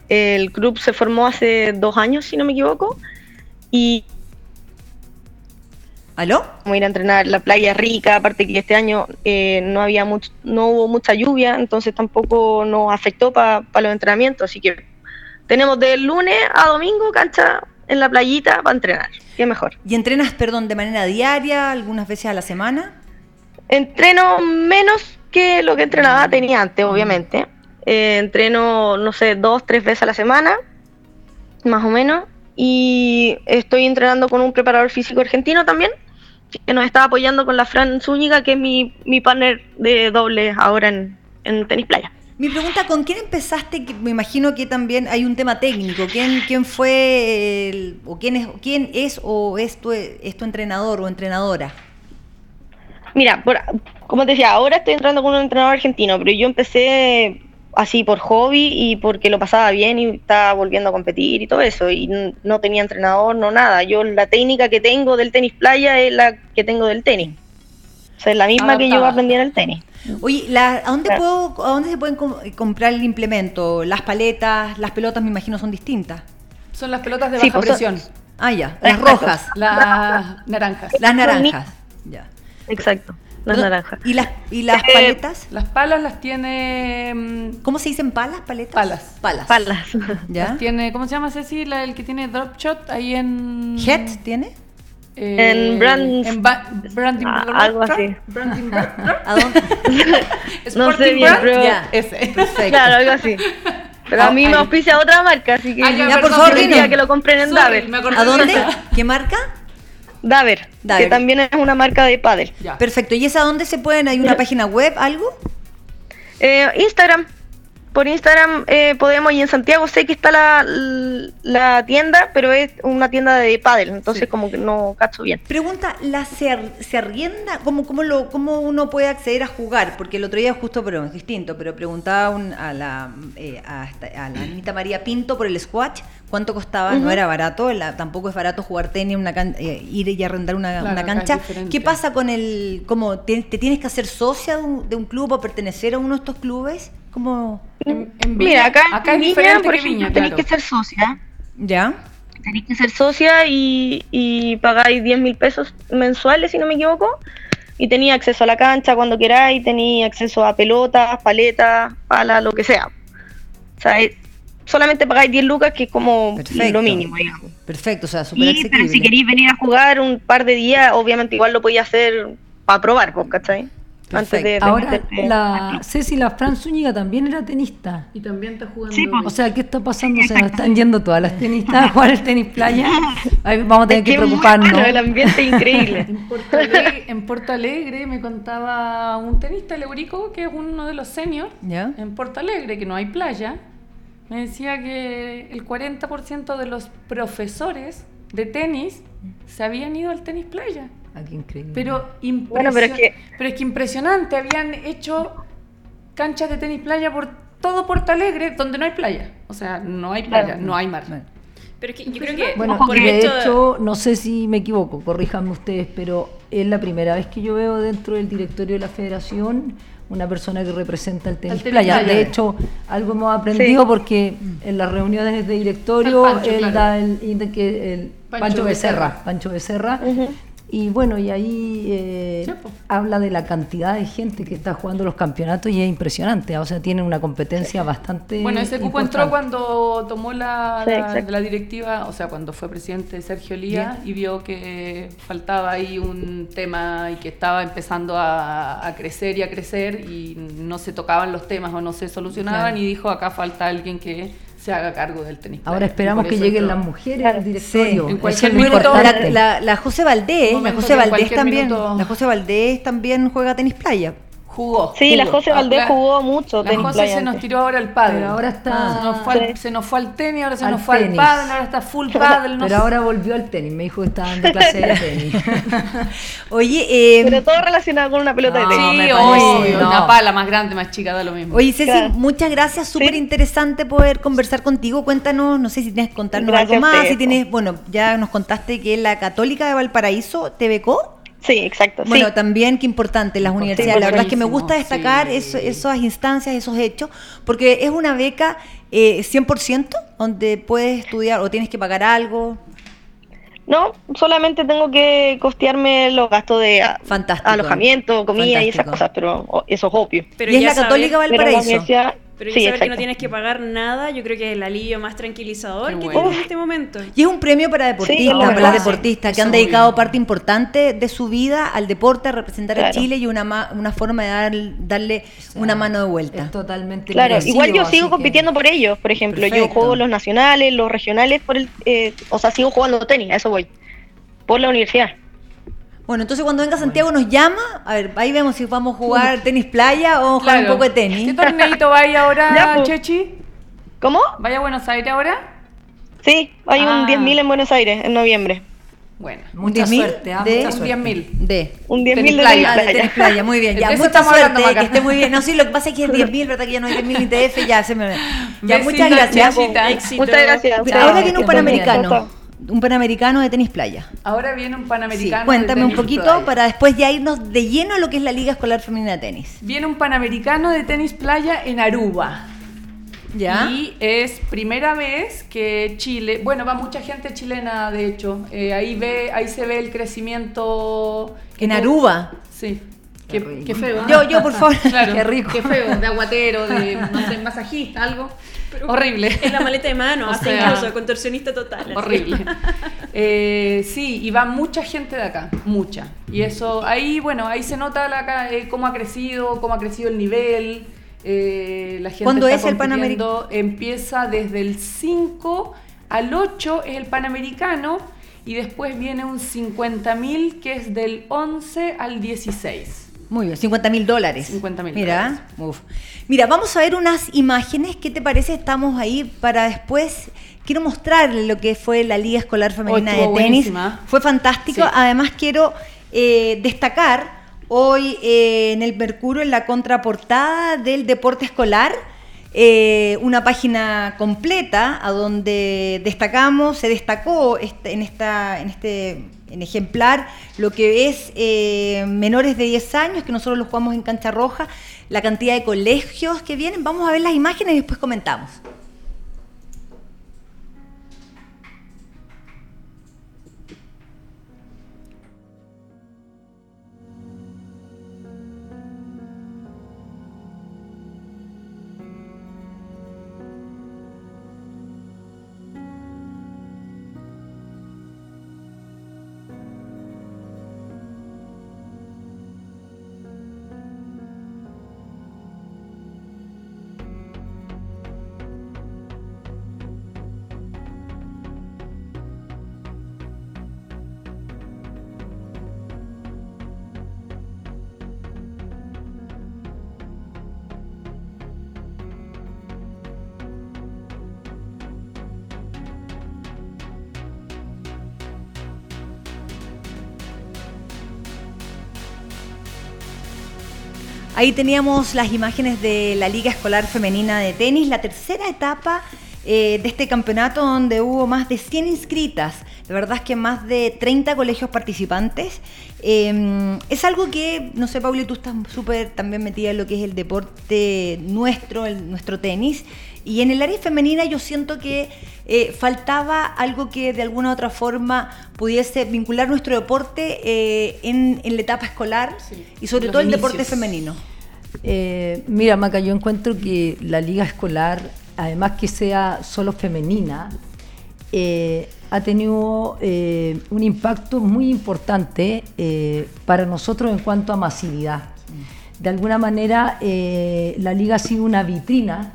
El club se formó hace dos años, si no me equivoco, y ¿Aló? vamos a ir a entrenar la playa rica, aparte que este año eh, no había mucho, no hubo mucha lluvia, entonces tampoco nos afectó para los entrenamientos, así que tenemos de lunes a domingo cancha en la playita para entrenar, qué mejor. ¿Y entrenas, perdón, de manera diaria, algunas veces a la semana? Entreno menos que lo que entrenaba tenía antes, obviamente. Eh, entreno, no sé, dos, tres veces a la semana, más o menos. Y estoy entrenando con un preparador físico argentino también, que nos está apoyando con la Fran Zúñiga, que es mi, mi partner de doble ahora en, en tenis playa. Mi pregunta, ¿con quién empezaste? Me imagino que también hay un tema técnico. ¿Quién, quién fue el- o quién es, quién es o es tu, es tu entrenador o entrenadora? Mira, por- como te decía, ahora estoy entrando con un entrenador argentino, pero yo empecé así por hobby y porque lo pasaba bien y estaba volviendo a competir y todo eso. Y no tenía entrenador, no nada. Yo la técnica que tengo del tenis playa es la que tengo del tenis. O sea, es la misma que yo aprendí en el tenis. Oye, la- ¿a, dónde Claro. puedo, ¿a dónde se pueden com- comprar el implemento? Las paletas, las pelotas me imagino son distintas. Son las pelotas de Sí, baja pues son- presión. Ah, ya, las Exacto. rojas, Las naranjas. las naranjas. Ya. Exacto, las ¿No? naranjas. ¿Y las, y las Eh, paletas? Las palas las tiene. mm, ¿Cómo se dicen palas, paletas? Palas. Palas. Palas. ¿Ya? Las tiene, ¿cómo se llama Ceci? La, el que tiene drop shot ahí en. ¿Head tiene? eh, En Brand- En ba- Branding Ah, algo así. Branding ¿A dónde? No sé bien, Brand, pero-. Ese. Perfecto. Claro, algo así. Pero a mí me auspicia otra marca, así que Ah, ya, Ya, por favor, que lo compren en acordé ¿A de dónde? ¿Qué marca? Daver, Daver. que también es una marca de pádel. Ya. Perfecto. ¿Y esa dónde se pueden? ¿Hay una página web, algo? Eh, Instagram. Por Instagram eh, podemos, y en Santiago sé que está la, la tienda, pero es una tienda de pádel, entonces Sí. como que no cacho bien. Pregunta, ¿la se, ar- se arrienda? ¿Cómo, cómo, lo, ¿Cómo uno puede acceder a jugar? Porque el otro día justo, pero es distinto, pero preguntaba un- a, la, eh, a, a la Anita María Pinto por el squash, ¿cuánto costaba? No era barato, la- tampoco es barato jugar tenis, una can- eh, ir y arrendar una, Claro, cancha. ¿Qué pasa con el, cómo, te, te tienes que hacer socia de un, de un club o pertenecer a uno de estos clubes? ¿Cómo? En, en Mira, acá, acá en Viña, diferente por que ejemplo, Viña, tenéis claro. que ser socia. ¿Ya? Tenéis que ser socia y, y pagáis 10 mil pesos mensuales, si no me equivoco. Y tenía acceso a la cancha cuando queráis, tenía acceso a pelotas, paletas, palas, lo que sea. O sea, es- solamente pagáis 10 lucas, que es como Perfecto. lo mínimo, digamos. Perfecto, o sea, súper pero si queréis venir a jugar un par de días, obviamente igual lo podía hacer para probar, pues, ¿cachai? Antes de, de Ahora, la. Ceci, la Fran Zúñiga también era tenista. Y también está jugando. Sí, pues. O sea, ¿qué está pasando? Se nos están yendo todas las tenistas a jugar al tenis playa. Ahí vamos a tener Es que preocuparnos. bueno, el ambiente es increíble. En Porto, Alegre, en Porto Alegre me contaba un tenista, el Eurico, que es uno de los seniors, ¿Ya? en Porto Alegre, que no hay playa, me decía que el 40% de los profesores de tenis se habían ido al tenis playa. Ah, qué increíble. Pero, Bueno, pero es que- pero es que impresionante, habían hecho canchas de tenis playa por todo Porto Alegre, donde no hay playa. O sea, no hay playa, Claro. no hay mar. Bueno. Pero es que yo creo que Bueno, por y de hecho de- no sé si me equivoco, corríjanme ustedes, pero es la primera vez que yo veo dentro del directorio de la federación una persona que representa el tenis, playa. playa. De hecho, algo hemos aprendido Sí. porque en las reuniones de directorio El Pancho, él claro. da el, inde- que el Pancho Pancho, Becerra, Becerra. Pancho Becerra. Y bueno, y ahí eh, habla de la cantidad de gente que está jugando los campeonatos y es impresionante. O sea, tienen una competencia bastante. Bueno, ese cupo entró cuando tomó la, Sí, la- directiva, o sea, cuando fue presidente Sergio Lía y vio que faltaba ahí un tema y que estaba empezando a, a crecer y a crecer y no se tocaban los temas o no se solucionaban Claro. y dijo, acá falta alguien que se haga cargo del tenis. Ahora playa". esperamos que lleguen entró. las mujeres al directorio. Sí. En cualquier es minuto- La, la, la José Valdés, la José Valdés también, minuto- la José Valdés también juega tenis playa. Jugó. Sí, la. José Valdés La- jugó mucho La tenis José se nos tiró ahora al pádel. Pero ahora está- Se nos fue al, Sí. se nos fue al tenis, ahora se Al nos fue al tenis. pádel, ahora está full pádel. no Pero sé. ahora volvió al tenis. Me dijo que estaba dando clase de tenis. Oye, eh, Pero todo relacionado con una pelota No, de tenis. Sí, obvio, no. una pala más grande, más chica, da lo mismo. oye Ceci, Claro. muchas gracias, súper Sí. interesante poder conversar contigo. Cuéntanos, no sé si tienes que contarnos Gracias algo más, si tienes, bueno, ya nos contaste que la Católica de Valparaíso te becó. Sí, exacto. Bueno, sí. también qué importante las universidades. La verdad es que me gusta destacar sí. eso- esas instancias, esos hechos, porque es una beca eh, 100% donde puedes estudiar o tienes que pagar algo. No, solamente tengo que costearme los gastos de a- Fantástico. alojamiento, comida y esas cosas, pero o- eso es obvio. pero y es la Católica Valparaíso. Pero ya sí, saber que no tienes que pagar nada, yo creo que es el alivio más tranquilizador que tienes en este momento. Y es un premio para deportistas, Sí, para ojalá. deportistas que han dedicado bien. parte importante de su vida al deporte, a representar a. Chile y una, ma- una forma de dar- darle una mano de vuelta. Es totalmente Claro, igual yo sigo que- compitiendo por ellos, por ejemplo, Perfecto. yo juego los nacionales, los regionales, por el, eh, o sea, sigo jugando tenis, a eso voy, por la universidad. Bueno, entonces cuando venga Santiago nos llama, a ver, ahí vemos si vamos a jugar tenis playa o jugar un poco de ¿Qué tenis. torneito va ahí ahora, Ya, pues. Chechi? ¿Cómo? ¿Vaya a Buenos Aires ahora? Sí, hay Ah. un 10.000 en Buenos Aires en noviembre. Bueno, Mucha 10.000 suerte, ¿ah? de- Mucha un suerte. 10.000. De. Un 10.000 Tenis de playa. tenis Ah, de playa. tenis playa, muy bien. Ya, mucha estamos suerte, que esté muy bien. No, sí, lo que pasa es que es 10.000, ¿verdad? Que ya no hay 10.000 ITF, ya se me... Ya, muchas gracias. Muchas gracias. Ahora viene un panamericano. Un panamericano de tenis playa. Ahora viene un Sí, panamericano. de cuéntame un poquito playa. para después ya irnos de lleno a lo que es la Liga Escolar Femenina de Tenis. Viene un panamericano de tenis playa en Aruba. ¿Ya? Y es primera vez que Chile, bueno, va mucha gente chilena, de hecho. Eh, ahí ve, ahí se ve el crecimiento. En Aruba. Sí. Qué Qué, rico. qué feo. ¿ah? Yo, yo, por favor. Claro, Qué rico. Qué feo, de aguatero, de, no sé, masajista, algo. Horrible. En la maleta de mano, sea, incluso, contorsionista total. así. Horrible. Eh, sí, y va mucha gente de acá, mucha. Y eso, ahí, bueno, ahí se nota la, eh, cómo ha crecido, cómo ha crecido el nivel. eh, la gente ¿Cuándo está es el compitiendo. Empieza desde el 5 al 8 es el Panamericano y después viene un 50.000 que es del 11 al 16. Muy bien, 50 mil dólares. 50.000 Mira, uf. Mira, vamos a ver unas imágenes. ¿Qué te parece? Estamos ahí para después. Quiero mostrarle lo que fue la Liga Escolar Femenina de estuvo Tenis. buenísima. Fue fantástico. Sí. Además, quiero eh, destacar hoy eh, en el Mercurio, en la contraportada del deporte escolar, eh, una página completa a donde destacamos, se destacó este- en, esta, en este en ejemplar lo que es eh, menores de 10 años, que nosotros los jugamos en cancha roja, la cantidad de colegios que vienen. Vamos a ver las imágenes y después comentamos. Ahí teníamos las imágenes de la Liga Escolar Femenina de Tenis, la tercera etapa eh, de este campeonato donde hubo más de 100 inscritas. La verdad es que más de 30 colegios participantes. Eh, es algo que, no sé, Pauli, tú estás súper también metida en lo que es el deporte nuestro, el, nuestro tenis. Y en el área femenina yo siento que eh, faltaba algo que de alguna u otra forma pudiese vincular nuestro deporte eh, en, en la etapa escolar Sí, y sobre todo el deporte femenino. Eh, mira, Maca, yo encuentro que la liga escolar, además que sea solo femenina, eh, ha tenido eh, un impacto muy importante eh, para nosotros en cuanto a masividad. De alguna manera, eh, la liga ha sido una vitrina,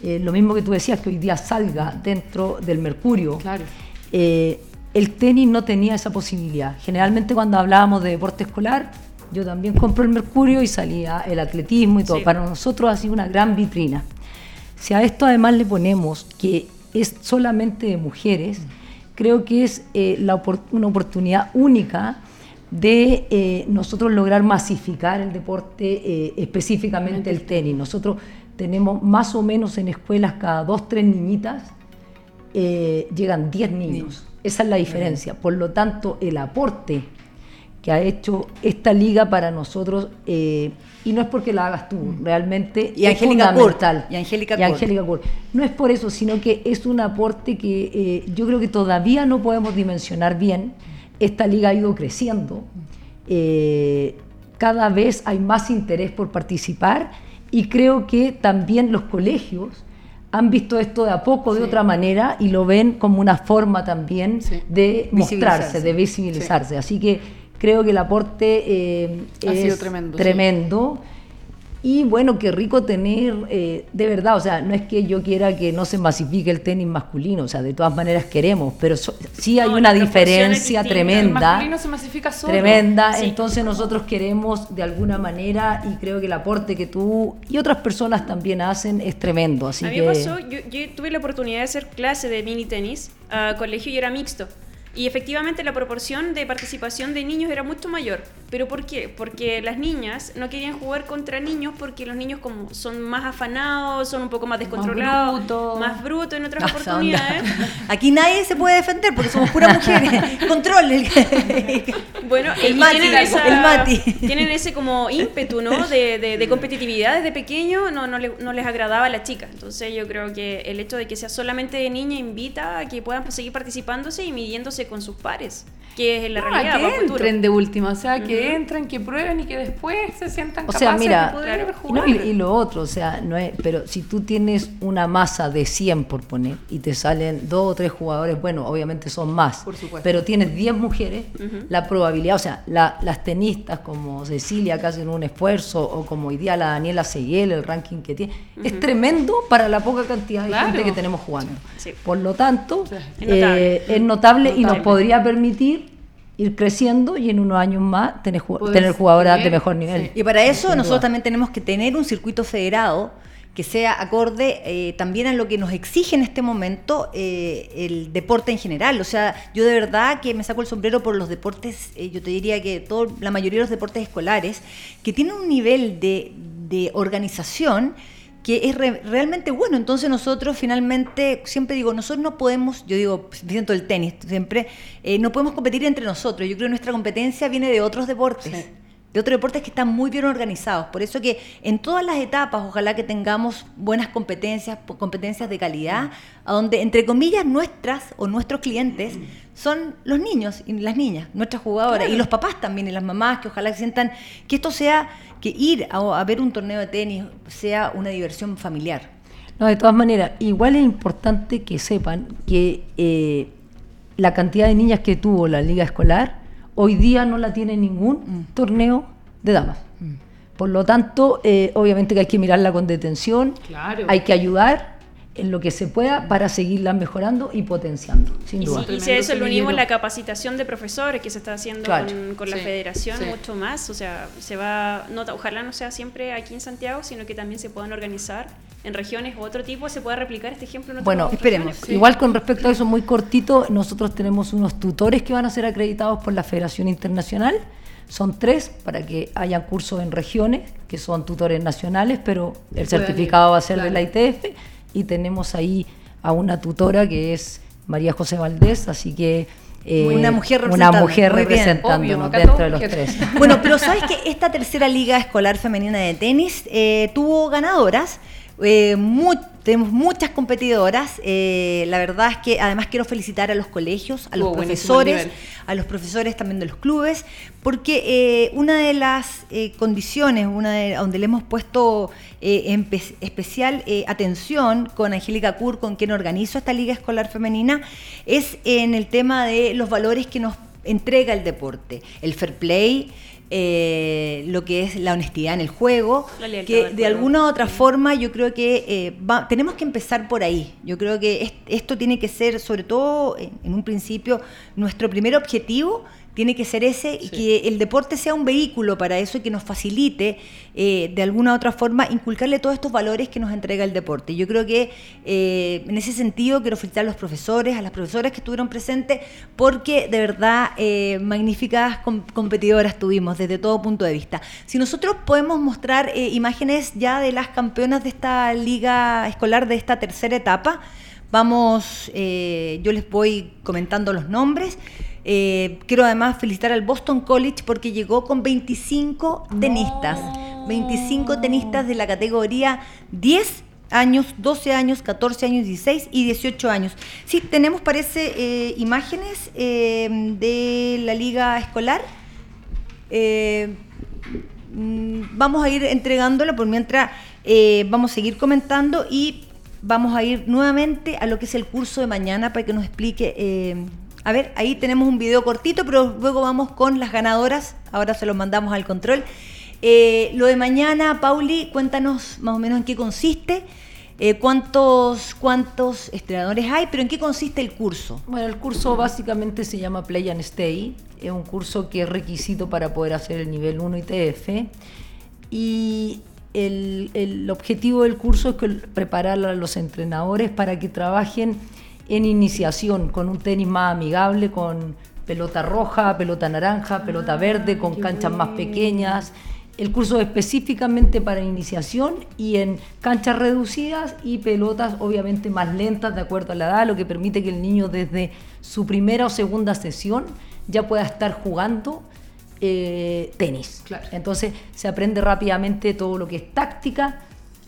eh, lo mismo que tú decías, que hoy día salga dentro del Mercurio. Claro. Eh, el tenis no tenía esa posibilidad. Generalmente cuando hablábamos de deporte escolar, yo también compro el Mercurio y salía el atletismo y todo. Sí. Para nosotros ha sido una gran vitrina. Si a esto además le ponemos que es solamente de mujeres, creo que es eh, la opor- una oportunidad única de eh, nosotros lograr masificar el deporte, eh, específicamente el tenis. Nosotros tenemos más o menos en escuelas cada dos, tres niñitas, llegan 10 niños. Esa es la diferencia. Por lo tanto, el aporte que ha hecho esta liga para nosotros, eh, y no es porque la hagas tú, realmente Y es Angélica fundamental. Kurt, y Angélica Y. Angélica Kurt. No es por eso, sino que es un aporte que eh, yo creo que todavía no podemos dimensionar bien. Esta liga ha ido creciendo. Eh, cada vez hay más interés por participar y creo que también los colegios han visto esto de a poco, de Sí. otra manera, y lo ven como una forma también Sí. de mostrarse, de visibilizarse. Así que creo que el aporte eh, Ha es sido tremendo, sí. tremendo. Y bueno, qué rico tener, eh, de verdad, o sea, no es que yo quiera que no se masifique el tenis masculino, o sea, de todas maneras queremos, pero so- sí hay No, una diferencia distinta. El tremenda masculino se masifica solo. tremenda. Sí. Entonces nosotros queremos de alguna manera y creo que el aporte que tú y otras personas también hacen es tremendo. Así a mí que me pasó, yo, yo tuve la oportunidad de hacer clase de mini tenis a colegio y era mixto. Y efectivamente la proporción de participación de niños era mucho mayor. ¿Pero por qué? Porque las niñas no querían jugar contra niños porque los niños como son más afanados, son un poco más descontrolados, más brutos en otras oportunidades. Aquí nadie se puede defender porque somos puras mujeres. Control. bueno, el, mati, tienen, mati. tienen ese como ímpetu, ¿no? De, de, competitividad desde pequeño, no, no, no les agradaba a la chica. Entonces yo creo que el hecho de que sea solamente de niña invita a que puedan seguir participándose y midiéndose con sus pares, que es la realidad. Que entren de última, o sea, que entren, que prueben y que después se sientan o sea, mira, de poder jugar. y, lo otro, o sea, no es, pero si tú tienes una masa de 100 por poner y te salen dos o tres jugadores, bueno, obviamente son más, por pero tienes 10 mujeres, la probabilidad, o sea, las tenistas como Cecilia que hacen un esfuerzo o como hoy día la Daniela Seguel, el ranking que tiene, es tremendo para la poca cantidad de gente que tenemos jugando. Por lo tanto, es notable, eh, y nos podría permitir ir creciendo y en unos años más tener, tener jugadoras de mejor nivel. Y para eso nosotros también tenemos que tener un circuito federado que sea acorde eh, también a lo que nos exige en este momento eh, el deporte en general. O sea, yo de verdad que me saco el sombrero por los deportes, yo te diría que todo, la mayoría de los deportes escolares, que tienen un nivel de, de organización que es realmente bueno. Entonces nosotros finalmente, siempre digo, nosotros no podemos, yo digo, siento el tenis siempre, eh, no podemos competir entre nosotros. Yo creo que nuestra competencia viene de otros deportes. De otros deportes que están muy bien organizados. Por eso que en todas las etapas, ojalá que tengamos buenas competencias, competencias de calidad, a donde, entre comillas, nuestras o nuestros clientes son los niños y las niñas, nuestras jugadoras, y los papás también, y las mamás, que ojalá sientan que esto sea que ir a, ver un torneo de tenis sea una diversión familiar. No, de todas maneras, igual es importante que sepan que eh, la cantidad de niñas que tuvo la liga escolar, hoy día no la tiene ningún mm. torneo de damas. Mm. Por lo tanto, eh, obviamente que hay que mirarla con detención, hay que ayudar, en lo que se pueda para seguirla mejorando y potenciando, sin duda. y si a eso le unimos la capacitación de profesores que se está haciendo con, la federación, mucho más, o sea, se va, no, ojalá no sea siempre aquí en Santiago, sino que también se puedan organizar en regiones u otro tipo, se pueda replicar este ejemplo en Bueno, esperemos. Igual con respecto a eso, muy cortito, nosotros tenemos unos tutores que van a ser acreditados por la Federación Internacional. Son tres para que hayan cursos en regiones, que son tutores nacionales, pero el certificado va a ser de la ITF y tenemos ahí a una tutora que es María José Valdés, así que... Eh, una mujer representándonos, una mujer representándonos dentro de los tres. Bueno, pero sabes que esta tercera liga escolar femenina de tenis eh, tuvo ganadoras. Eh, tenemos muchas competidoras. Eh, la verdad es que además quiero felicitar a los colegios, a los profesores, a los profesores también de los clubes, porque eh, una de las condiciones, una de donde le hemos puesto especial atención con Angélica Kur, con quien organizo esta liga escolar femenina, es en el tema de los valores que nos entrega el deporte, el fair play, eh, lo que es la honestidad en el juego, que de alguna u otra forma yo creo que eh, tenemos que empezar por ahí. Yo creo que esto tiene que ser, sobre todo en un principio, nuestro primer objetivo tiene que ser ese y que el deporte sea un vehículo para eso y que nos facilite eh, de alguna u otra forma inculcarle todos estos valores que nos entrega el deporte. Yo creo que eh, en ese sentido quiero felicitar a los profesores, a las profesoras que estuvieron presentes, porque de verdad eh, magníficas competidoras tuvimos desde todo punto de vista. Si nosotros podemos mostrar imágenes ya de las campeonas de esta liga escolar de esta tercera etapa, vamos, yo les voy comentando los nombres. Eh, quiero además felicitar al Boston College porque llegó con 25 tenistas. 25 tenistas de la categoría 10 años, 12 años, 14 años, 16 y 18 años. Sí, tenemos, parece, eh, imágenes eh, de la liga escolar. Mm, vamos a ir entregándola por mientras vamos a seguir comentando y vamos a ir nuevamente a lo que es el curso de mañana para que nos explique a ver, ahí tenemos un video cortito, pero luego vamos con las ganadoras. Ahora se los mandamos al control. Eh, lo de mañana, Pauli, cuéntanos más o menos en qué consiste. Eh, ¿cuántos, ¿Cuántos estrenadores hay? Pero ¿en qué consiste el curso? Bueno, el curso básicamente se llama Play and Stay. Es un curso que es requisito para poder hacer el nivel 1 ITF. Y el, el objetivo del curso es preparar a los entrenadores para que trabajen en iniciación, con un tenis más amigable, con pelota roja, pelota naranja, pelota Ah, verde, con canchas más pequeñas. El curso es específicamente para iniciación y en canchas reducidas y pelotas obviamente más lentas de acuerdo a la edad, lo que permite que el niño desde su primera o segunda sesión ya pueda estar jugando eh, tenis. Claro. Entonces se aprende rápidamente todo lo que es táctica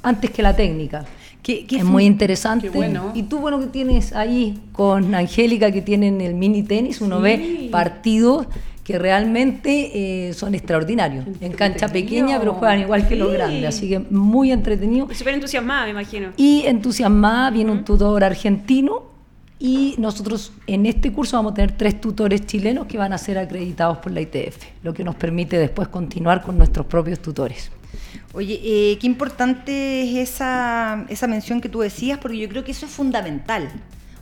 antes que la técnica. ¿Qué- qué es muy interesante. Qué bueno. Y tú, bueno, que tienes ahí con Angélica, que tienen el mini tenis, uno Sí. ve partidos que realmente eh, son extraordinarios. En cancha pequeña, pero juegan igual que los grandes. Así que muy entretenido. Súper entusiasmada, me imagino. Y entusiasmada, viene un tutor argentino. Y nosotros en este curso vamos a tener tres tutores chilenos que van a ser acreditados por la ITF, lo que nos permite después continuar con nuestros propios tutores. Oye, eh, qué importante es esa, esa mención que tú decías, porque yo creo que eso es fundamental.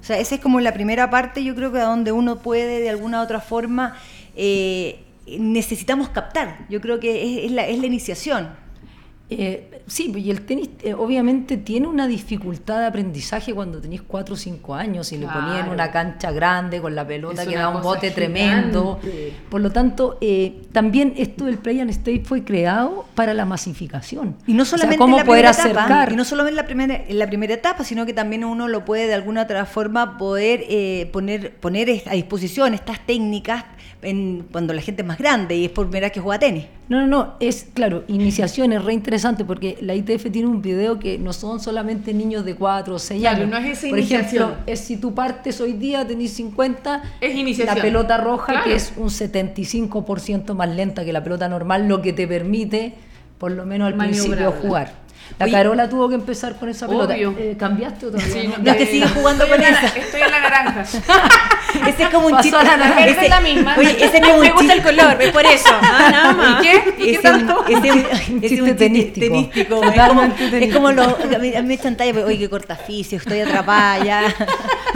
O sea, esa es como la primera parte, yo creo que a donde uno puede de alguna u otra forma, eh, necesitamos captar. Yo creo que es, es la, es la iniciación. Eh, sí, y el tenis eh, obviamente tiene una dificultad de aprendizaje cuando tenéis 4 o 5 años y le ponían Claro. una cancha grande con la pelota Es que da un bote tremendo. Por lo tanto, eh, también esto del Play and State fue creado para la masificación. Y no O sea, solamente cómo en la poder primera etapa, y no solamente en la primera, en la primera etapa, sino que también uno lo puede de alguna otra forma poder eh, poner, poner a disposición estas técnicas en, cuando la gente es más grande y es por primera vez que juega tenis. No, no, no, es claro, iniciación es re interesante porque la ITF tiene un video que no son solamente niños de 4 o 6 Claro, años. no es esa Por iniciación. ejemplo, es si tú partes hoy día, tenés 50, Es iniciación. la pelota roja, Claro. que es un 75% más lenta que la pelota normal, lo que te permite, por lo menos al principio, jugar. La Oye, Carola tuvo que empezar con esa pelota. Eh, ¿Cambiaste o todavía Sí, no? No, es que sigue jugando con esa. Estoy en la naranja. Ese es como un chiste. la naranja. ese- Esa es la misma. Oye, ese es como un Me gusta el chiste. color, es por eso. Ah, nada más. ¿Y qué? ¿Y qué tanto? ese, Un chiste es un tenístico. tenístico, Es como, Totalmente es como lo, a mí, me echan talla, oye, qué cortaficio, estoy atrapada ya.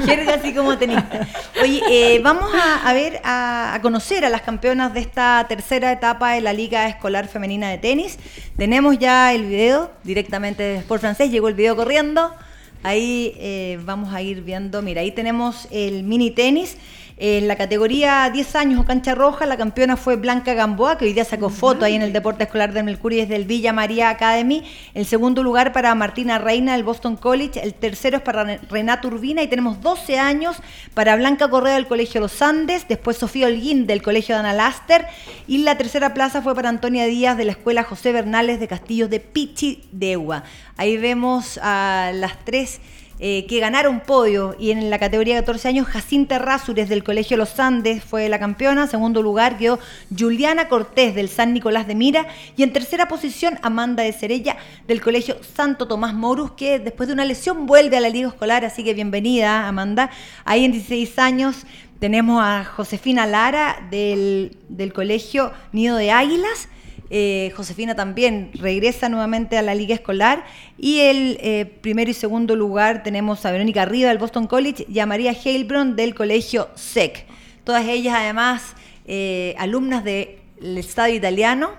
Jerga así como tenista. Oye, eh, vamos a, a ver, a, a conocer a las campeonas de esta tercera etapa de la Liga Escolar Femenina de Tenis. Tenemos ya el video directamente de Sport Francés, llegó el video corriendo. Ahí eh, vamos a ir viendo, mira, ahí tenemos el mini tenis. En la categoría 10 años o cancha roja, la campeona fue Blanca Gamboa, que hoy día sacó foto ahí en el deporte escolar de Mercurio desde el Villa María Academy. El segundo lugar para Martina Reina del Boston College. El tercero es para Renata Urbina y tenemos 12 años para Blanca Correa del Colegio Los Andes. Después Sofía Holguín del Colegio de Ana Laster. Y la tercera plaza fue para Antonia Díaz de la Escuela José Bernales de Castillos de Pichidegua. Ahí vemos a las tres eh, que ganaron podio y en la categoría de 14 años Jacinta Razures del Colegio Los Andes fue la campeona, segundo lugar quedó Juliana Cortés del San Nicolás de Mira y en tercera posición Amanda de Cerella del Colegio Santo Tomás Morus que después de una lesión vuelve a la liga escolar, así que bienvenida Amanda. Ahí en 16 años tenemos a Josefina Lara del, del Colegio Nido de Águilas. Eh, Josefina también regresa nuevamente a la liga escolar. Y el eh, primero y segundo lugar tenemos a Verónica Riva del Boston College y a María Heilbron del colegio SEC. Todas ellas además eh, alumnas del Estadio Italiano.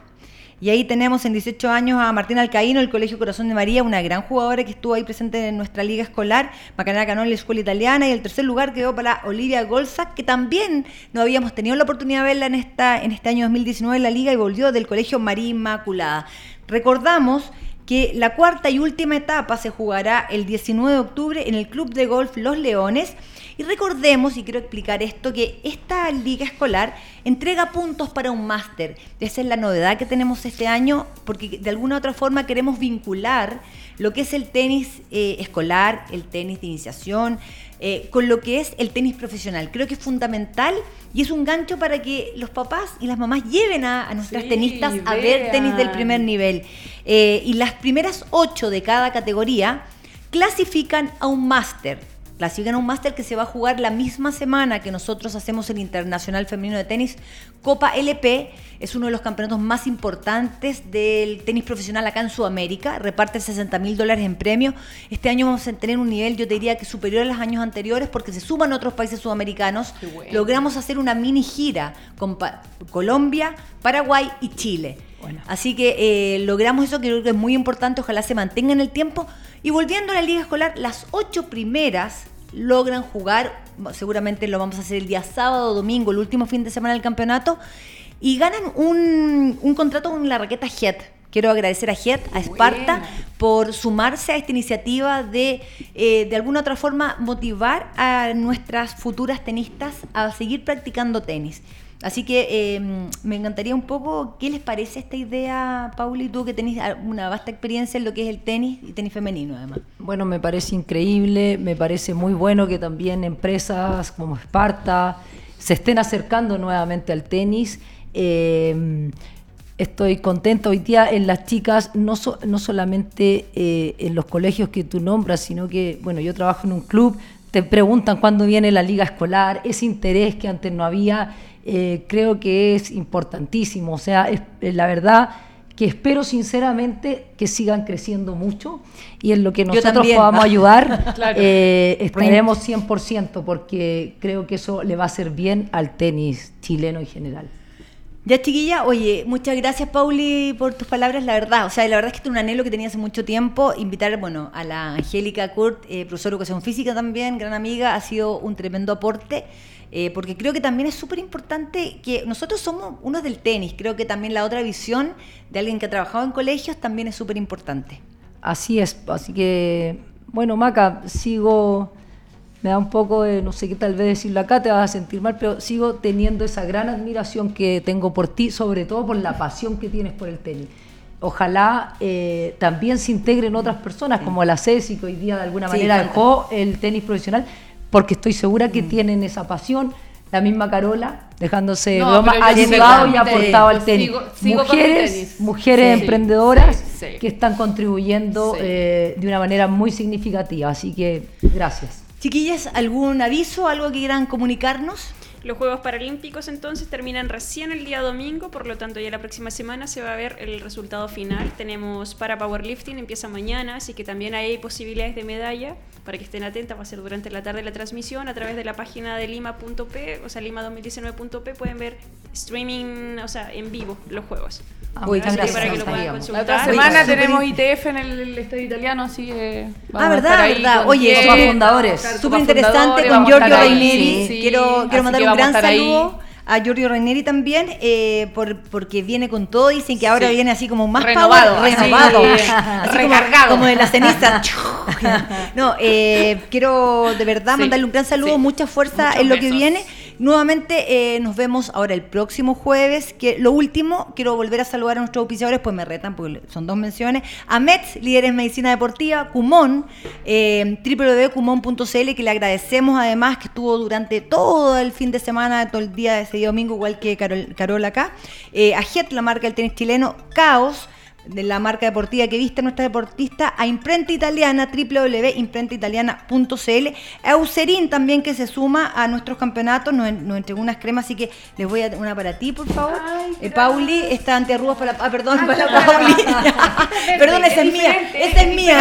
Y ahí tenemos en 18 años a Martina Alcaíno del Colegio Corazón de María, una gran jugadora que estuvo ahí presente en nuestra liga escolar, Macarena Canón, la Escuela Italiana, y el tercer lugar quedó para Olivia Golza, que también no habíamos tenido la oportunidad de verla en, esta, en este año 2019 en la liga y volvió del Colegio María Inmaculada. Recordamos que la cuarta y última etapa se jugará el 19 de octubre en el Club de Golf Los Leones. Y recordemos, y quiero explicar esto, que esta liga escolar entrega puntos para un máster. Esa es la novedad que tenemos este año, porque de alguna u otra forma queremos vincular lo que es el tenis eh, escolar, el tenis de iniciación, eh, con lo que es el tenis profesional. Creo que es fundamental y es un gancho para que los papás y las mamás lleven a, a nuestras Sí, tenistas a ver tenis del primer nivel. Eh, y las primeras ocho de cada categoría clasifican a un máster. Clasifican a un máster que se va a jugar la misma semana que nosotros hacemos el Internacional Femenino de Tenis. Copa LP es uno de los campeonatos más importantes del tenis profesional acá en Sudamérica. Reparte 60 mil dólares en premio. Este año vamos a tener un nivel, yo te diría que superior a los años anteriores porque se suman otros países sudamericanos. Bueno. Logramos hacer una mini gira con Pa- Colombia, Paraguay y Chile. Bueno. Así que eh, logramos eso que creo que es muy importante, ojalá se mantenga en el tiempo. Y volviendo a la liga escolar, las ocho primeras logran jugar, seguramente lo vamos a hacer el día sábado, domingo, el último fin de semana del campeonato, y ganan un, un contrato con la raqueta Head. Quiero agradecer a Jet, a Esparta, por sumarse a esta iniciativa de, eh, de alguna otra forma, motivar a nuestras futuras tenistas a seguir practicando tenis. Así que em, me encantaría un poco, ¿qué les parece esta idea, Pauli, tú que tenés una vasta experiencia en lo que es el tenis y tenis femenino además? Bueno, me parece increíble, me parece muy bueno que también empresas como Esparta se estén acercando nuevamente al tenis. Em, estoy contenta hoy día en las chicas, no, no solamente eh, en los colegios que tú nombras, sino que, bueno, yo trabajo en un club, te preguntan cuándo viene la liga escolar, ese interés que antes no había eh, creo que es importantísimo. O sea, es, eh, la verdad que espero sinceramente que sigan creciendo mucho y en lo que nosotros podamos ayudar eh, estaremos 100% porque creo que eso le va a hacer bien al tenis chileno en general. Ya chiquilla, oye, muchas gracias Pauli por tus palabras, la verdad, o sea, la verdad es que es un anhelo que tenía hace mucho tiempo, invitar, bueno, a la Angélica Kurt, eh, profesora de educación física también, gran amiga, ha sido un tremendo aporte. Eh, porque creo que también es súper importante que nosotros somos unos del tenis, creo que también la otra visión de alguien que ha trabajado en colegios también es súper importante. Así es, así que, bueno, Maca, sigo, me da un poco de, no sé qué tal vez decirlo acá, te vas a sentir mal, pero sigo teniendo esa gran admiración que tengo por ti, sobre todo por la pasión que tienes por el tenis. Ojalá eh, también se integren otras personas, como la CESI, que hoy día de alguna manera dejó el tenis profesional, porque estoy segura que mm. tienen esa pasión. La misma Carola, dejándose no, broma, ha ayudado y aportado al tenis. mujeres mujeres emprendedoras que están contribuyendo eh, de una manera muy significativa. Así que gracias. Chiquillas, ¿algún aviso, algo que quieran comunicarnos? Los Juegos Paralímpicos entonces terminan recién el día domingo, por lo tanto ya la próxima semana se va a ver el resultado final. Tenemos para powerlifting, empieza mañana, así que también hay posibilidades de medalla para que estén atentas, va a ser durante la tarde la transmisión a través de la página de lima.p, o sea, lima2019.p pueden ver streaming, o sea, en vivo los juegos. Ah, gracias, para que lo puedan consultar. La otra semana tenemos ITF en el, Estadio Italiano, así que Ah, verdad, verdad. Oye, somos fundadores. Súper interesante con Giorgio Reineri. quiero, quiero mandar un gran saludo a Giorgio Reineri también, eh, por, porque viene con todo, dicen que ahora viene así como más renovado, renovado, así, recargado. Como, de la ceniza. no, eh, quiero de verdad mandarle un gran saludo, mucha fuerza en lo que viene Nuevamente eh, nos vemos ahora el próximo jueves. Que lo último, quiero volver a saludar a nuestros auspiciadores, pues me retan porque son dos menciones. A METS, líderes en medicina deportiva, Cumón, eh, www.cumón.cl, que le agradecemos además que estuvo durante todo el fin de semana, todo el día de ese domingo, igual que Carol, Carol acá. Eh, a JET, la marca del tenis chileno, Caos de la marca deportiva que viste nuestra deportista, a Imprenta Italiana, www.imprentaitaliana.cl, a Eucerin también que se suma a nuestros campeonatos, nos, entregó unas cremas, así que les voy a una para ti, por favor. Eh, Pauli, esta antiarrugas para, ah, perdón, para Pauli. perdón, esa es mía, esa es mía.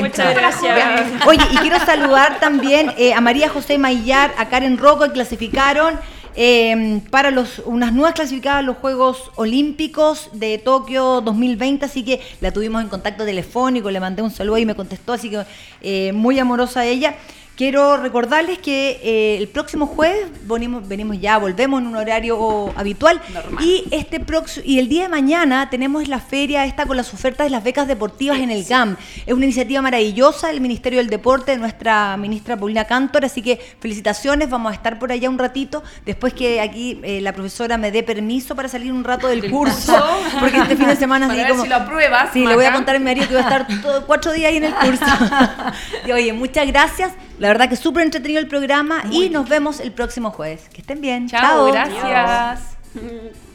Muchas gracias. Oye, y quiero saludar también eh, a María José Maillar, a Karen Rocco, que clasificaron eh, para los, unas nuevas clasificadas a los Juegos Olímpicos de Tokio 2020, así que la tuvimos en contacto telefónico, le mandé un saludo y me contestó, así que eh, muy amorosa ella. Quiero recordarles que eh, el próximo jueves venimos, venimos ya, volvemos en un horario habitual. Y este próximo y el día de mañana tenemos la feria esta con las ofertas de las becas deportivas en el GAM. Es una iniciativa maravillosa del Ministerio del Deporte de nuestra ministra Paulina Cantor, así que felicitaciones, vamos a estar por allá un ratito, después que aquí eh, la profesora me dé permiso para salir un rato del curso, porque este fin de semana así como... si lo apruebas. Sí, le voy a contar a mi marido que voy a estar cuatro días ahí en el curso. y, oye, muchas gracias. La verdad que súper entretenido el programa y nos vemos el próximo jueves. Que estén bien. Chao. Chao. Gracias.